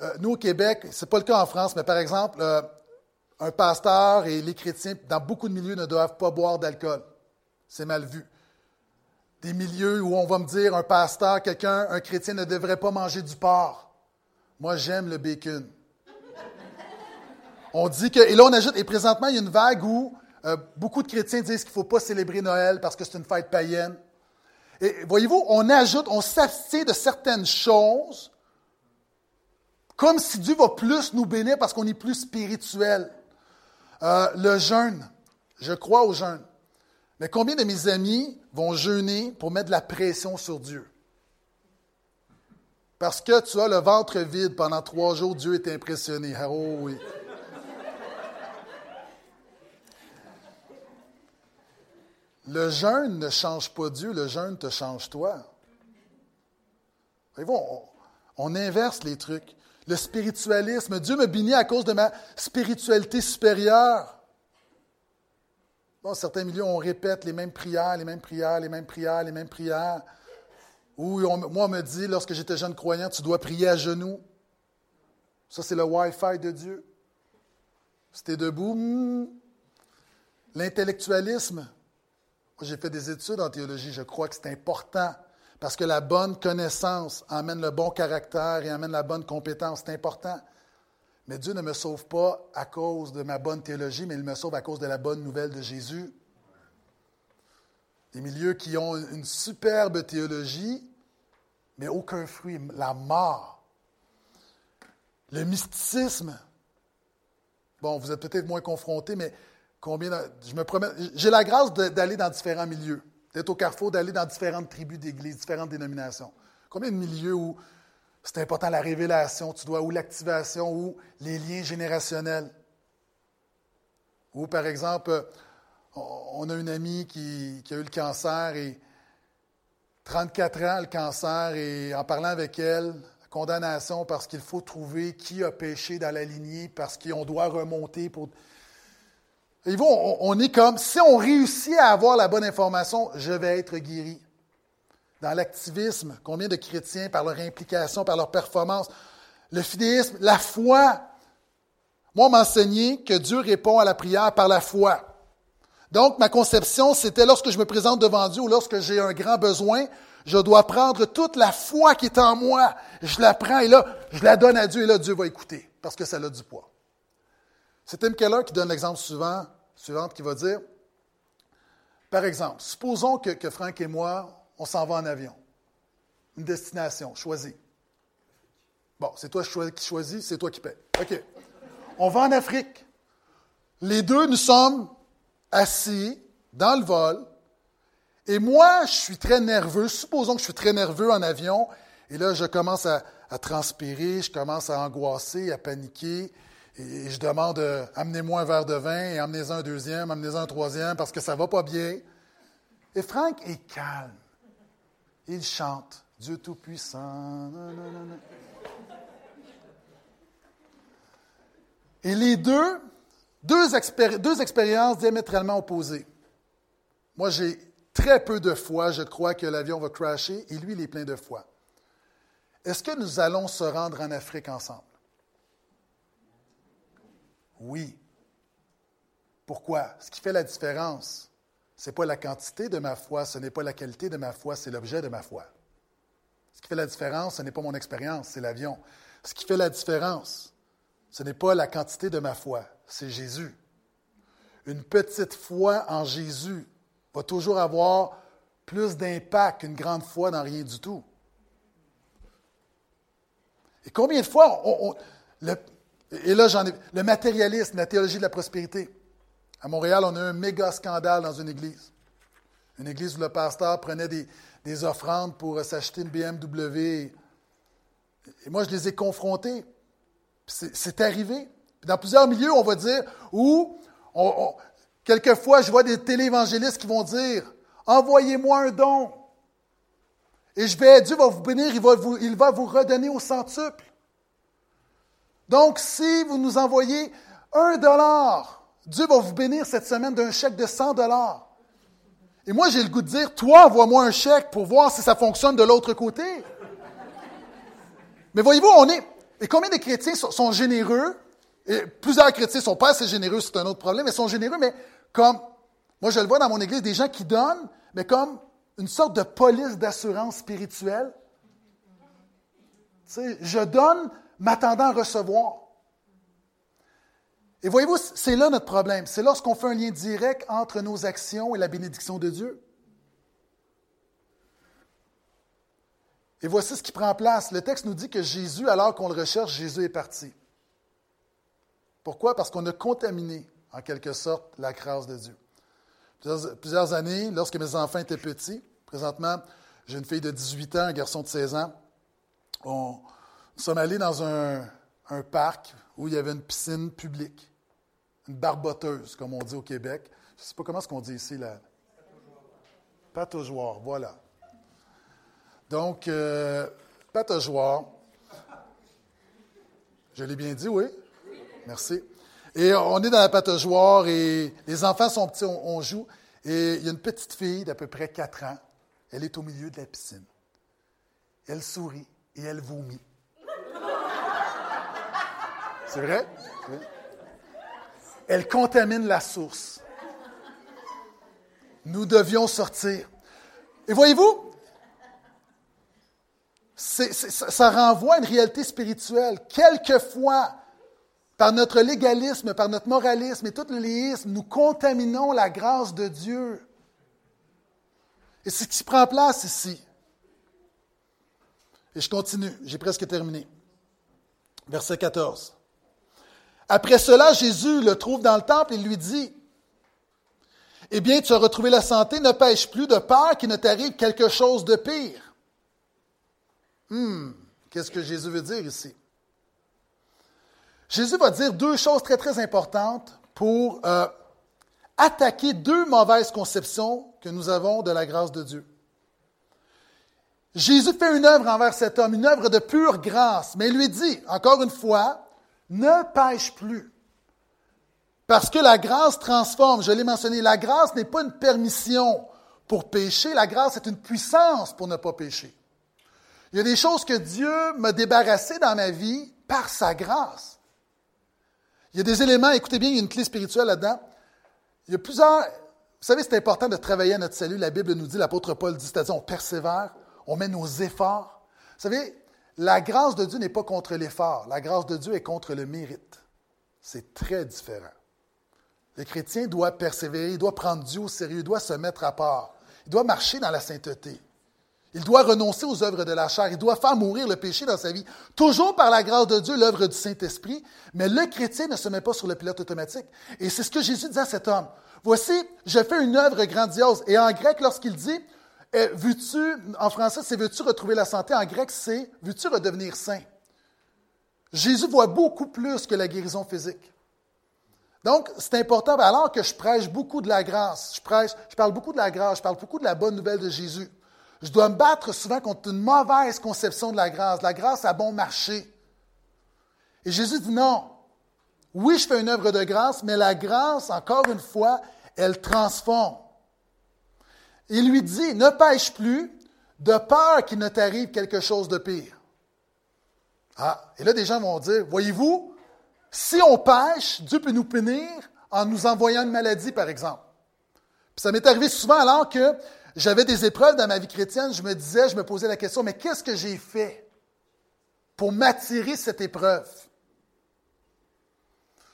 Euh, nous, au Québec, ce n'est pas le cas en France, mais par exemple, euh, un pasteur et les chrétiens, dans beaucoup de milieux, ne doivent pas boire d'alcool. C'est mal vu. Des milieux où on va me dire, un pasteur, quelqu'un, un chrétien ne devrait pas manger du porc. Moi, j'aime le bacon. On dit que, et là on ajoute, et présentement il y a une vague où euh, beaucoup de chrétiens disent qu'il ne faut pas célébrer Noël parce que c'est une fête païenne. Et voyez-vous, on ajoute, on s'abstient de certaines choses comme si Dieu va plus nous bénir parce qu'on est plus spirituel. Euh, le jeûne, je crois au jeûne. Mais combien de mes amis vont jeûner pour mettre de la pression sur Dieu? Parce que tu as le ventre vide pendant trois jours, Dieu est impressionné. Ah, oh oui. Le jeûne ne change pas Dieu, le jeûne te change toi. Voyez-vous, on, on inverse les trucs. Le spiritualisme, Dieu me bénit à cause de ma spiritualité supérieure. Dans certains milieux, on répète les mêmes prières, les mêmes prières, les mêmes prières, les mêmes prières. Ou moi, on me dit, lorsque j'étais jeune croyant, tu dois prier à genoux. Ça, c'est le Wi-Fi de Dieu. Es debout, hmm. l'intellectualisme. J'ai fait des études en théologie, je crois que c'est important parce que la bonne connaissance amène le bon caractère et amène la bonne compétence. C'est important. Mais Dieu ne me sauve pas à cause de ma bonne théologie, mais il me sauve à cause de la bonne nouvelle de Jésus. Des milieux qui ont une superbe théologie, mais aucun fruit, la mort. Le mysticisme. Bon, vous êtes peut-être moins confrontés, mais je me promets. J'ai la grâce d'aller dans différents milieux, d'être au carrefour, d'aller dans différentes tribus d'église, différentes dénominations. Combien de milieux où c'est important la révélation, tu dois, ou l'activation, ou les liens générationnels? Ou par exemple, on a une amie qui, a eu le cancer et 34 ans, le cancer, et en parlant avec elle, condamnation parce qu'il faut trouver qui a péché dans la lignée, parce qu'on doit remonter pour. Et on, on est comme, si on réussit à avoir la bonne information, je vais être guéri dans l'activisme, combien de chrétiens, par leur implication, par leur performance, le fidéisme, la foi. Moi, on m'a enseigné que Dieu répond à la prière par la foi. Donc, ma conception, c'était lorsque je me présente devant Dieu ou lorsque j'ai un grand besoin, je dois prendre toute la foi qui est en moi. Je la prends et là, je la donne à Dieu et là, Dieu va écouter parce que ça a du poids. C'est Tim Keller qui donne l'exemple suivant, qui va dire, par exemple, supposons que, que Franck et moi, on s'en va en avion. Une destination choisie. Bon, c'est toi qui choisis, c'est toi qui paies. OK. On va en Afrique. Les deux, nous sommes assis dans le vol. Et moi, je suis très nerveux. Supposons que je suis très nerveux en avion. Et là, je commence à, transpirer, je commence à angoisser, à paniquer. Et je demande, euh, amenez-moi un verre de vin et amenez-en un deuxième, amenez-en un troisième parce que ça ne va pas bien. Et Franck est calme. Il chante Dieu Tout-Puissant. Et les deux, deux, deux expériences diamétralement opposées. Moi, j'ai très peu de foi, je crois que l'avion va crasher, et lui, il est plein de foi. Est-ce que nous allons se rendre en Afrique ensemble? Oui. Pourquoi? Ce qui fait la différence, ce n'est pas la quantité de ma foi, ce n'est pas la qualité de ma foi, c'est l'objet de ma foi. Ce qui fait la différence, ce n'est pas mon expérience, c'est l'avion. Ce qui fait la différence, ce n'est pas la quantité de ma foi, c'est Jésus. Une petite foi en Jésus va toujours avoir plus d'impact qu'une grande foi dans rien du tout. Et combien de fois on, et là j'en ai le matérialisme, la théologie de la prospérité. À Montréal, on a eu un méga scandale dans une église. Une église où le pasteur prenait des, des offrandes pour s'acheter une BMW. Et moi, je les ai confrontés. C'est arrivé. Dans plusieurs milieux, on va dire, où quelquefois, je vois des téléévangélistes qui vont dire, envoyez-moi un don. Et je vais, Dieu va vous bénir, il va vous, il va vous redonner au centuple. Donc, si vous nous envoyez un dollar, Dieu va vous bénir cette semaine d'un chèque de 100 dollars. Et moi, j'ai le goût de dire, toi, envoie-moi un chèque pour voir si ça fonctionne de l'autre côté. Mais voyez-vous, on est, et combien de chrétiens sont, généreux? Et plusieurs chrétiens sont pas assez généreux, c'est un autre problème, mais sont généreux, mais comme, moi je le vois dans mon église, des gens qui donnent, mais comme une sorte de police d'assurance spirituelle. Tu sais, je donne m'attendant à recevoir. Et voyez-vous, c'est là notre problème. C'est lorsqu'on fait un lien direct entre nos actions et la bénédiction de Dieu. Et voici ce qui prend place. Le texte nous dit que Jésus, alors qu'on le recherche, Jésus est parti. Pourquoi? Parce qu'on a contaminé, en quelque sorte, la grâce de Dieu. Plusieurs, années, lorsque mes enfants étaient petits, présentement, j'ai une fille de 18 ans, un garçon de 16 ans, on, nous sommes allés dans un, parc où il y avait une piscine publique, une barboteuse, comme on dit au Québec. Je ne sais pas comment est-ce qu'on dit ici, la pataugeoire, voilà. Donc, euh. Je l'ai bien dit, oui? Merci. Et on est dans la pataugeoire et les enfants sont petits, on, joue. Et il y a une petite fille d'à peu près 4 ans. Elle est au milieu de la piscine. Elle sourit et elle vomit. C'est vrai? Elle contamine la source. Nous devions sortir. Et voyez-vous, ça renvoie à une réalité spirituelle. Quelquefois, par notre légalisme, par notre moralisme et tout le léisme, nous contaminons la grâce de Dieu. Et c'est ce qui prend place ici. Et je continue, j'ai presque terminé. Verset 14. Après cela, Jésus le trouve dans le temple et lui dit, Eh bien, tu as retrouvé la santé, ne pêche plus de peur qu'il ne t'arrive quelque chose de pire. Hmm, qu'est-ce que Jésus veut dire ici? Jésus va dire deux choses très, très importantes pour euh, attaquer deux mauvaises conceptions que nous avons de la grâce de Dieu. Jésus fait une œuvre envers cet homme, une œuvre de pure grâce, mais il lui dit, encore une fois, ne pêche plus. Parce que la grâce transforme, je l'ai mentionné, la grâce n'est pas une permission pour pécher, la grâce est une puissance pour ne pas pécher. Il y a des choses que Dieu m'a débarrassé dans ma vie par sa grâce. Il y a des éléments, écoutez bien, il y a une clé spirituelle là-dedans. Il y a plusieurs. Vous savez, c'est important de travailler à notre salut. La Bible nous dit, l'apôtre Paul dit, c'est-à-dire on persévère, on met nos efforts. Vous savez, la grâce de Dieu n'est pas contre l'effort. La grâce de Dieu est contre le mérite. C'est très différent. Le chrétien doit persévérer, il doit prendre Dieu au sérieux, il doit se mettre à part. Il doit marcher dans la sainteté. Il doit renoncer aux œuvres de la chair. Il doit faire mourir le péché dans sa vie. Toujours par la grâce de Dieu, l'œuvre du Saint-Esprit. Mais le chrétien ne se met pas sur le pilote automatique. Et c'est ce que Jésus dit à cet homme. Voici, je fais une œuvre grandiose. Et en grec, lorsqu'il dit, eh, veux-tu, en français, c'est veux-tu retrouver la santé? En grec, c'est veux-tu redevenir saint? Jésus voit beaucoup plus que la guérison physique. Donc, c'est important, alors que je prêche beaucoup de la grâce, je je parle beaucoup de la grâce, je parle beaucoup de la bonne nouvelle de Jésus. Je dois me battre souvent contre une mauvaise conception de la grâce. La grâce a bon marché. Et Jésus dit non. Oui, je fais une œuvre de grâce, mais la grâce, encore une fois, elle transforme. Il lui dit, ne pêche plus de peur qu'il ne t'arrive quelque chose de pire. Ah, et là, des gens vont dire, voyez-vous, si on pêche, Dieu peut nous punir en nous envoyant une maladie, par exemple. Puis ça m'est arrivé souvent alors que j'avais des épreuves dans ma vie chrétienne, je me disais, je me posais la question, mais qu'est-ce que j'ai fait pour m'attirer cette épreuve?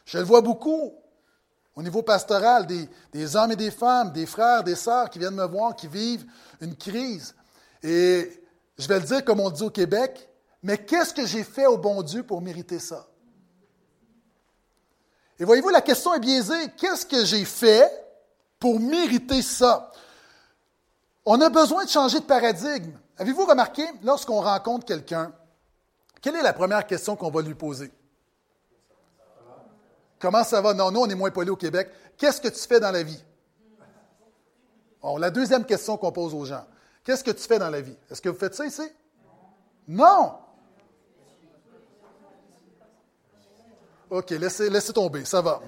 Je le vois beaucoup au niveau pastoral, des, hommes et des femmes, des frères, des sœurs qui viennent me voir, qui vivent une crise. Et je vais le dire comme on dit au Québec, mais qu'est-ce que j'ai fait au bon Dieu pour mériter ça? Et voyez-vous, la question est biaisée. Qu'est-ce que j'ai fait pour mériter ça? On a besoin de changer de paradigme. Avez-vous remarqué, lorsqu'on rencontre quelqu'un, quelle est la première question qu'on va lui poser? Comment ça va? Non, nous, on est moins poli au Québec. Qu'est-ce que tu fais dans la vie? La deuxième question qu'on pose aux gens. Qu'est-ce que tu fais dans la vie? Est-ce que vous faites ça ici? Non! OK, laissez, laissez tomber, ça va.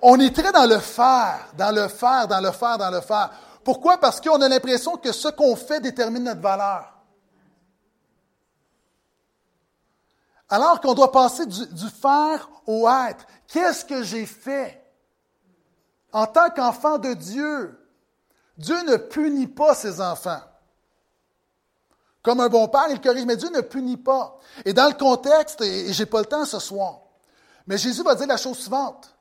On est très dans le faire, dans le faire, dans le faire, dans le faire. Pourquoi? Parce qu'on a l'impression que ce qu'on fait détermine notre valeur. Alors qu'on doit passer du, faire au être. Qu'est-ce que j'ai fait? En tant qu'enfant de Dieu, Dieu ne punit pas ses enfants. Comme un bon père, il corrige, mais Dieu ne punit pas. Et dans le contexte, et j'ai pas le temps ce soir, mais Jésus va dire la chose suivante,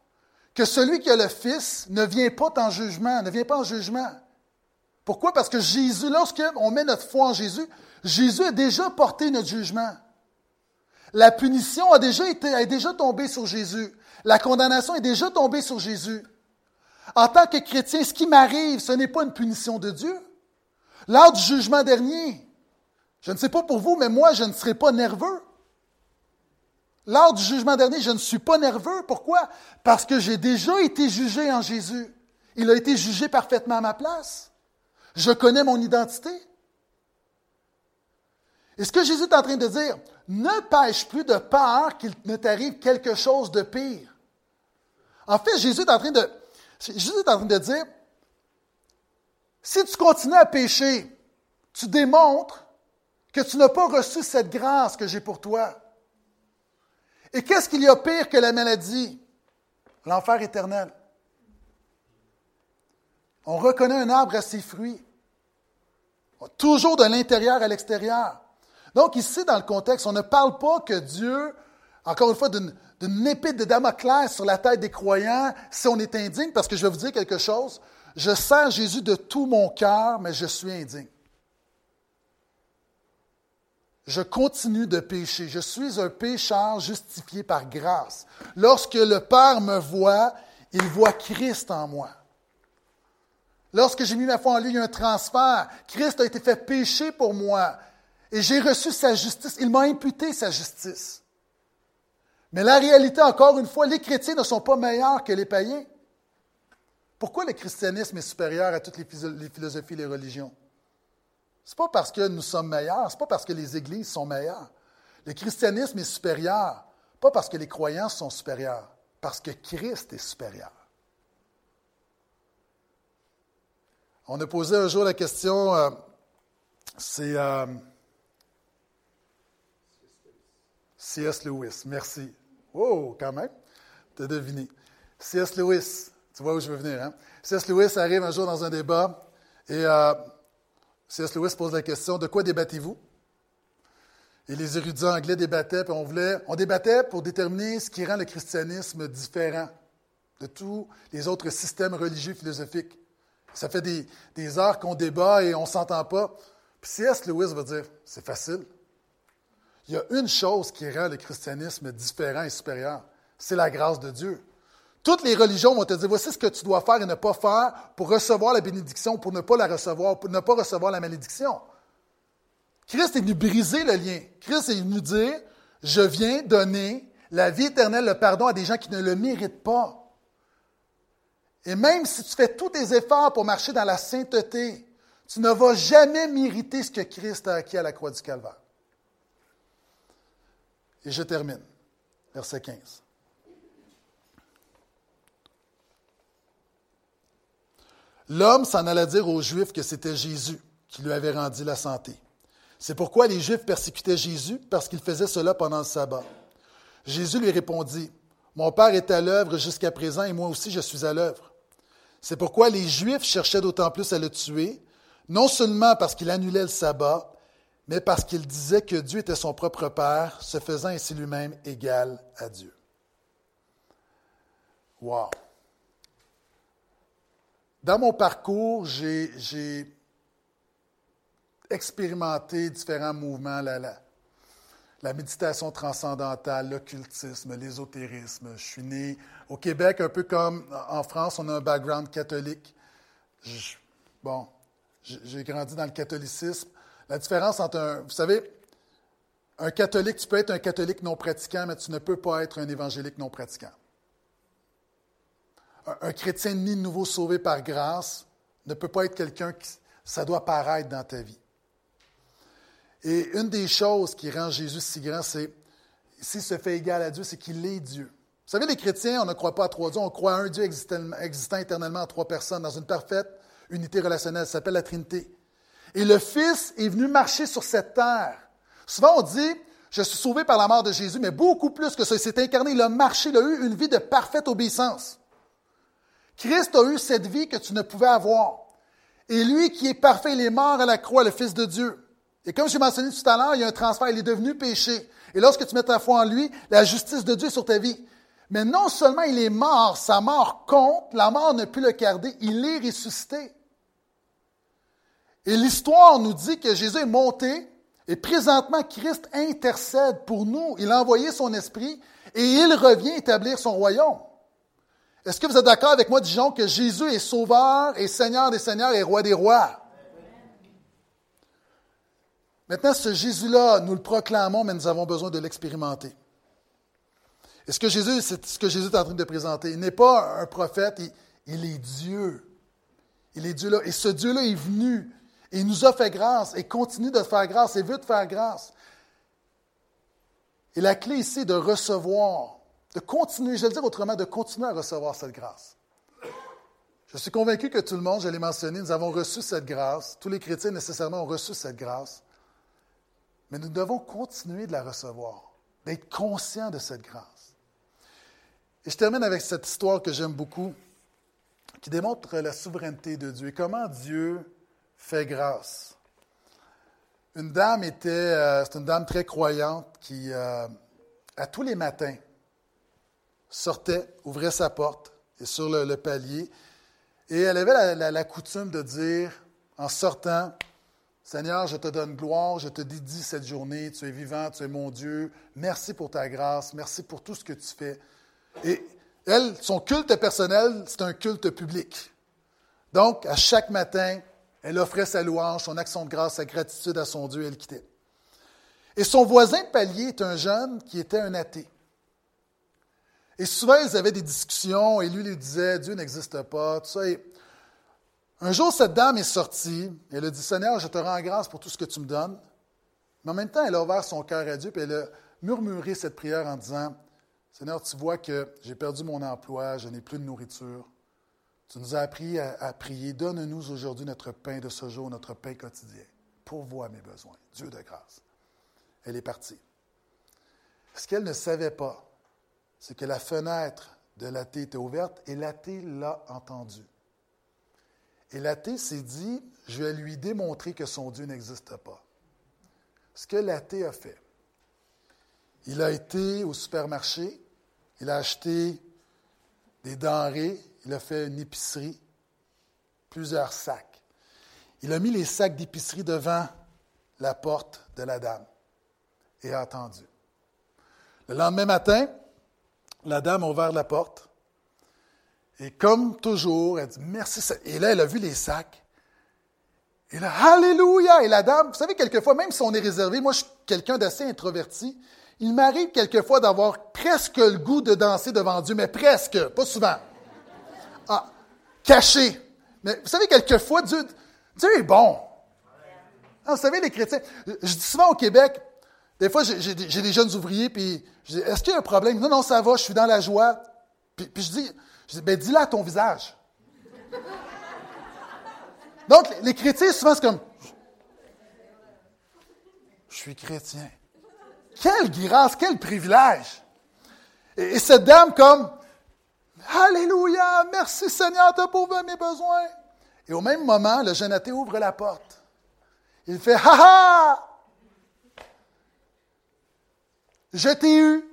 que celui qui a le Fils ne vient pas en jugement, ne vient pas en jugement. Pourquoi? Parce que Jésus, lorsqu'on met notre foi en Jésus, Jésus a déjà porté notre jugement. La punition est déjà tombée sur Jésus. La condamnation est déjà tombée sur Jésus. En tant que chrétien, ce qui m'arrive, ce n'est pas une punition de Dieu. Lors du jugement dernier, je ne sais pas pour vous, mais moi, je ne serai pas nerveux. Lors du jugement dernier, je ne suis pas nerveux. Pourquoi? Parce que j'ai déjà été jugé en Jésus. Il a été jugé parfaitement à ma place. Je connais mon identité. Et ce que Jésus est en train de dire, ne pêche plus de peur qu'il ne t'arrive quelque chose de pire. En fait, Jésus est en train de, Jésus est en train de dire, si tu continues à pécher, tu démontres que tu n'as pas reçu cette grâce que j'ai pour toi. Et qu'est-ce qu'il y a pire que la maladie? L'enfer éternel. On reconnaît un arbre à ses fruits. Toujours de l'intérieur à l'extérieur. Donc ici, dans le contexte, on ne parle pas que Dieu, encore une fois, d'une épée de Damoclès sur la tête des croyants si on est indigne, parce que je vais vous dire quelque chose. Je sers Jésus de tout mon cœur, mais je suis indigne je continue de pécher. Je suis un pécheur justifié par grâce. Lorsque le Père me voit, il voit Christ en moi. Lorsque j'ai mis ma foi en lui, il y a un transfert. Christ a été fait pécher pour moi. Et j'ai reçu sa justice. Il m'a imputé sa justice. Mais la réalité, encore une fois, les chrétiens ne sont pas meilleurs que les païens. Pourquoi le christianisme est supérieur à toutes les philosophies et les religions? Ce n'est pas parce que nous sommes meilleurs, ce n'est pas parce que les églises sont meilleures. Le christianisme est supérieur, pas parce que les croyants sont supérieurs, parce que Christ est supérieur. On a posé un jour la question, euh, c'est euh, C.S. Lewis, merci. Oh, quand même, tu as deviné. C.S. Lewis, tu vois où je veux venir, hein? C.S. Lewis arrive un jour dans un débat et euh, C.S. Lewis pose la question De quoi débattez-vous? Et les érudits anglais débattaient, puis on, voulait, on débattait pour déterminer ce qui rend le christianisme différent de tous les autres systèmes religieux philosophiques. Ça fait des, des heures qu'on débat et on ne s'entend pas. Puis C.S. Lewis va dire C'est facile. Il y a une chose qui rend le christianisme différent et supérieur c'est la grâce de Dieu. Toutes les religions vont te dire, voici ce que tu dois faire et ne pas faire pour recevoir la bénédiction, pour ne pas la recevoir, pour ne pas recevoir la malédiction. Christ est venu briser le lien. Christ est venu dire, je viens donner la vie éternelle, le pardon à des gens qui ne le méritent pas. Et même si tu fais tous tes efforts pour marcher dans la sainteté, tu ne vas jamais mériter ce que Christ a acquis à la croix du Calvaire. Et je termine. verset 15. L'homme s'en alla dire aux Juifs que c'était Jésus qui lui avait rendu la santé. C'est pourquoi les Juifs persécutaient Jésus, parce qu'il faisait cela pendant le sabbat. Jésus lui répondit, Mon Père est à l'œuvre jusqu'à présent et moi aussi je suis à l'œuvre. C'est pourquoi les Juifs cherchaient d'autant plus à le tuer, non seulement parce qu'il annulait le sabbat, mais parce qu'il disait que Dieu était son propre Père, se faisant ainsi lui-même égal à Dieu. Wow! Dans mon parcours, j'ai expérimenté différents mouvements, la, la méditation transcendantale, l'occultisme, l'ésotérisme. Je suis né au Québec, un peu comme en France, on a un background catholique. bon, j'ai grandi dans le catholicisme. La différence entre un, vous savez, un catholique, tu peux être un catholique non pratiquant, mais tu ne peux pas être un évangélique non pratiquant. Un, chrétien ni nouveau sauvé par grâce ne peut pas être quelqu'un qui, ça doit paraître dans ta vie. Et une des choses qui rend Jésus si grand, c'est, s'il se fait égal à Dieu, c'est qu'il est Dieu. Vous savez, les chrétiens, on ne croit pas à trois dieux, on croit à un Dieu existant, éternellement en trois personnes, dans une parfaite unité relationnelle, ça s'appelle la Trinité. Et le Fils est venu marcher sur cette terre. Souvent, on dit, je suis sauvé par la mort de Jésus, mais beaucoup plus que ça. Il s'est incarné, il a marché, il a eu une vie de parfaite obéissance. Christ a eu cette vie que tu ne pouvais avoir. Et lui qui est parfait, il est mort à la croix, le Fils de Dieu. Et comme j'ai mentionné tout à l'heure, il y a un transfert, il est devenu péché. Et lorsque tu mets ta foi en lui, la justice de Dieu est sur ta vie. Mais non seulement il est mort, sa mort compte, la mort ne peut le garder, il est ressuscité. Et l'histoire nous dit que Jésus est monté et présentement Christ intercède pour nous. Il a envoyé son esprit et il revient établir son royaume. Est-ce que vous êtes d'accord avec moi, Dijon, que Jésus est sauveur et Seigneur des seigneurs et roi des rois? Maintenant, ce Jésus-là, nous le proclamons, mais nous avons besoin de l'expérimenter. Et ce que Jésus, c'est ce que Jésus est en train de présenter? Il n'est pas un prophète, il, est Dieu. Il est Dieu là. Et ce Dieu-là est venu. Et il nous a fait grâce et continue de faire grâce et veut te faire grâce. Et la clé ici est de recevoir, de continuer, je vais le dire autrement, de continuer à recevoir cette grâce. Je suis convaincu que tout le monde, je l'ai mentionné, nous avons reçu cette grâce. Tous les chrétiens nécessairement ont reçu cette grâce. Mais nous devons continuer de la recevoir, d'être conscients de cette grâce. Et je termine avec cette histoire que j'aime beaucoup, qui démontre la souveraineté de Dieu et comment Dieu fait grâce. Une dame était, euh, c'est une dame très croyante qui, euh, à tous les matins, sortait, ouvrait sa porte et sur le, palier, et elle avait la coutume de dire, en sortant, Seigneur, je te donne gloire, je te dédie cette journée, tu es vivant, tu es mon Dieu, merci pour ta grâce, merci pour tout ce que tu fais. Et elle, son culte personnel, c'est un culte public. Donc, à chaque matin, elle offrait sa louange, son action de grâce, sa gratitude à son Dieu et elle quittait. Et son voisin de palier est un jeune qui était un athée. Et souvent, ils avaient des discussions et lui lui disait Dieu n'existe pas, tout ça. Un jour, cette dame est sortie elle a dit Seigneur, je te rends grâce pour tout ce que tu me donnes. Mais en même temps, elle a ouvert son cœur à Dieu et elle a murmuré cette prière en disant Seigneur, tu vois que j'ai perdu mon emploi, je n'ai plus de nourriture. Tu nous as appris à, prier. Donne-nous aujourd'hui notre pain de ce jour, notre pain quotidien. Pourvois mes besoins. Dieu de grâce. Elle est partie. Ce qu'elle ne savait pas, c'est que la fenêtre de l'athée était ouverte et l'athée l'a entendu. Et l'athée s'est dit, je vais lui démontrer que son Dieu n'existe pas. Ce que l'athée a fait, il a été au supermarché, il a acheté des denrées, il a fait une épicerie, plusieurs sacs. Il a mis les sacs d'épicerie devant la porte de la dame et a attendu. Le lendemain matin, la dame a ouvert la porte et comme toujours, elle dit merci. Et là, elle a vu les sacs. Et là, Alléluia! Et la dame, vous savez, quelquefois, même si on est réservé, moi, je suis quelqu'un d'assez introverti. Il m'arrive quelquefois d'avoir presque le goût de danser devant Dieu, mais presque, pas souvent. Caché. Mais vous savez, quelquefois, Dieu, est bon. Ah, vous savez, les chrétiens, je dis souvent au Québec, Des fois, j'ai des jeunes ouvriers, puis je dis, est-ce qu'il y a un problème? Non, non, ça va, je suis dans la joie. Puis, je dis, dis ben à ton visage. Donc, les chrétiens, souvent, c'est comme, je suis chrétien. Quelle grâce, quel privilège. Et, cette dame, comme, Alléluia, merci Seigneur, tu pourvu mes besoins. Et au même moment, le jeune athée ouvre la porte. Il fait, ha ha! Je t'ai eu.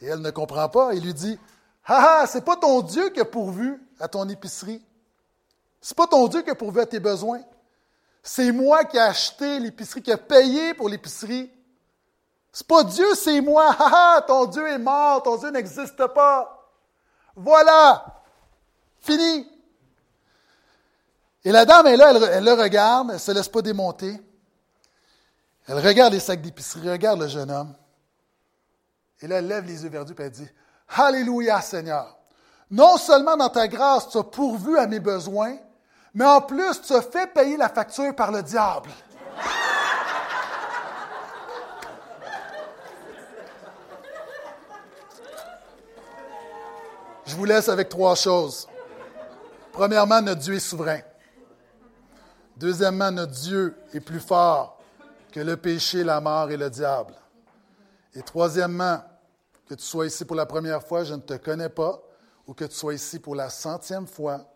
Et elle ne comprend pas. Il lui dit, ha ha, c'est pas ton Dieu qui a pourvu à ton épicerie. C'est pas ton Dieu qui a pourvu à tes besoins. C'est moi qui ai acheté l'épicerie, qui a payé pour l'épicerie. C'est pas Dieu, c'est moi. Ha ha, ton Dieu est mort, ton Dieu n'existe pas. Voilà. Fini. Et la dame est là, elle, le regarde, elle ne se laisse pas démonter. Elle regarde les sacs d'épicerie, regarde le jeune homme. Et là, elle lève les yeux vers Dieu et elle dit Alléluia, Seigneur. Non seulement dans ta grâce, tu as pourvu à mes besoins, mais en plus, tu as fait payer la facture par le diable. Je vous laisse avec trois choses. Premièrement, notre Dieu est souverain. Deuxièmement, notre Dieu est plus fort que le péché, la mort et le diable. Et troisièmement, que tu sois ici pour la première fois, je ne te connais pas, ou que tu sois ici pour la centième fois,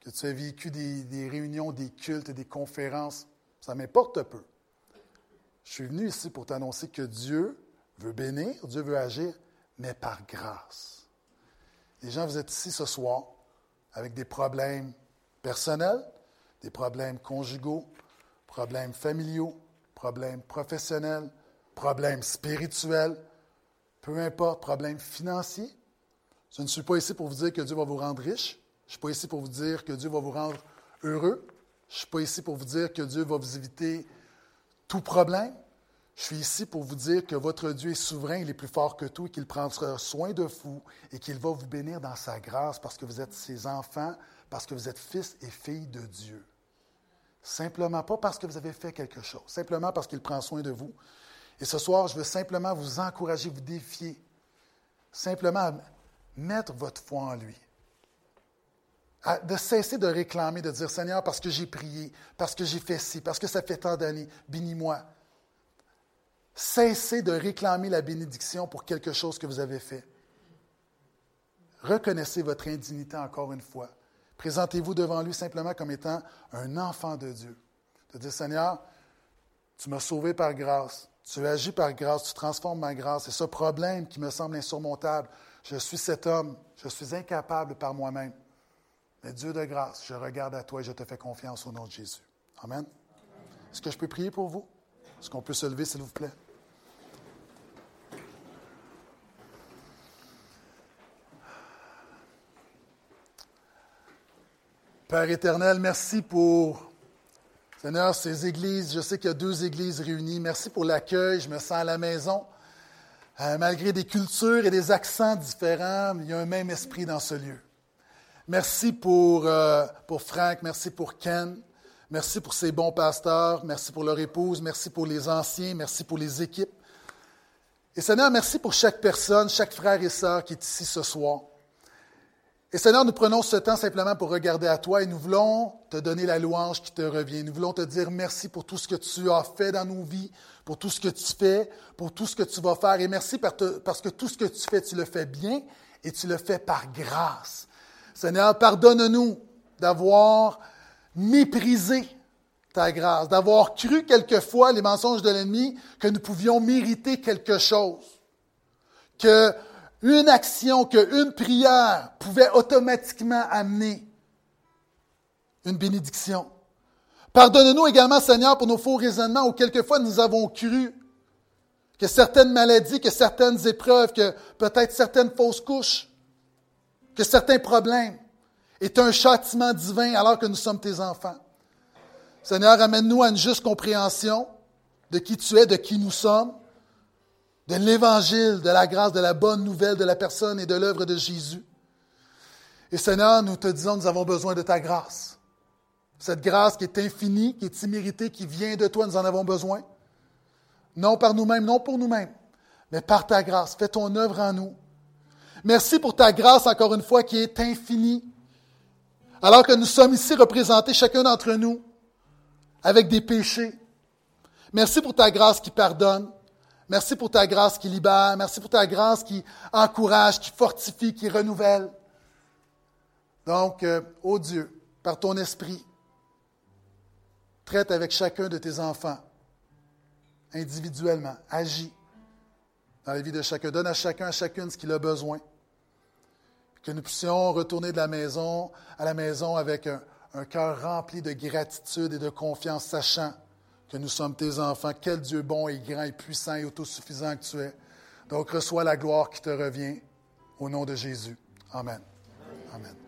que tu aies vécu des, réunions, des cultes, des conférences, ça m'importe peu. Je suis venu ici pour t'annoncer que Dieu veut bénir, Dieu veut agir, mais par grâce. Les gens, vous êtes ici ce soir avec des problèmes personnels, des problèmes conjugaux, problèmes familiaux, problèmes professionnels, problèmes spirituels, peu importe, problèmes financiers. Je ne suis pas ici pour vous dire que Dieu va vous rendre riche. Je ne suis pas ici pour vous dire que Dieu va vous rendre heureux. Je ne suis pas ici pour vous dire que Dieu va vous éviter tout problème. Je suis ici pour vous dire que votre Dieu est souverain, il est plus fort que tout et qu'il prendra soin de vous et qu'il va vous bénir dans sa grâce parce que vous êtes ses enfants, parce que vous êtes fils et filles de Dieu. Simplement pas parce que vous avez fait quelque chose, simplement parce qu'il prend soin de vous. Et ce soir, je veux simplement vous encourager, vous défier, simplement mettre votre foi en lui. de cesser de réclamer, de dire Seigneur, parce que j'ai prié, parce que j'ai fait ci, parce que ça fait tant d'années, bénis-moi. Cessez de réclamer la bénédiction pour quelque chose que vous avez fait. Reconnaissez votre indignité encore une fois. Présentez-vous devant lui simplement comme étant un enfant de Dieu. De dire, Seigneur, tu m'as sauvé par grâce, tu agis par grâce, tu transformes ma grâce. Et ce problème qui me semble insurmontable, je suis cet homme, je suis incapable par moi-même. Mais Dieu de grâce, je regarde à toi et je te fais confiance au nom de Jésus. Amen. Est-ce que je peux prier pour vous? Est-ce qu'on peut se lever, s'il vous plaît? Père éternel, merci pour, Seigneur, ces églises. Je sais qu'il y a deux églises réunies. Merci pour l'accueil. Je me sens à la maison. Euh, malgré des cultures et des accents différents, il y a un même esprit dans ce lieu. Merci pour, euh, pour Frank, merci pour Ken, merci pour ces bons pasteurs, merci pour leur épouse, merci pour les anciens, merci pour les équipes. Et Seigneur, merci pour chaque personne, chaque frère et sœur qui est ici ce soir. Et Seigneur, nous prenons ce temps simplement pour regarder à toi et nous voulons te donner la louange qui te revient. Nous voulons te dire merci pour tout ce que tu as fait dans nos vies, pour tout ce que tu fais, pour tout ce que tu vas faire. Et merci parce que tout ce que tu fais, tu le fais bien et tu le fais par grâce. Seigneur, pardonne-nous d'avoir méprisé ta grâce, d'avoir cru quelquefois les mensonges de l'ennemi que nous pouvions mériter quelque chose, que une action, qu'une prière pouvait automatiquement amener une bénédiction. Pardonne-nous également, Seigneur, pour nos faux raisonnements où quelquefois nous avons cru que certaines maladies, que certaines épreuves, que peut-être certaines fausses couches, que certains problèmes est un châtiment divin alors que nous sommes tes enfants. Seigneur, amène-nous à une juste compréhension de qui tu es, de qui nous sommes, de l'évangile, de la grâce, de la bonne nouvelle de la personne et de l'œuvre de Jésus. Et Seigneur, nous te disons, nous avons besoin de ta grâce. Cette grâce qui est infinie, qui est imméritée, qui vient de toi, nous en avons besoin. Non par nous-mêmes, non pour nous-mêmes, mais par ta grâce. Fais ton œuvre en nous. Merci pour ta grâce, encore une fois, qui est infinie. Alors que nous sommes ici représentés, chacun d'entre nous, avec des péchés. Merci pour ta grâce qui pardonne. Merci pour ta grâce qui libère. Merci pour ta grâce qui encourage, qui fortifie, qui renouvelle. Donc, euh, ô Dieu, par ton esprit, traite avec chacun de tes enfants individuellement. Agis dans la vie de chacun. Donne à chacun, à chacune ce qu'il a besoin. Que nous puissions retourner de la maison à la maison avec un, un cœur rempli de gratitude et de confiance, sachant que nous sommes tes enfants. Quel Dieu bon et grand et puissant et autosuffisant que tu es. Donc reçois la gloire qui te revient au nom de Jésus. Amen. Amen.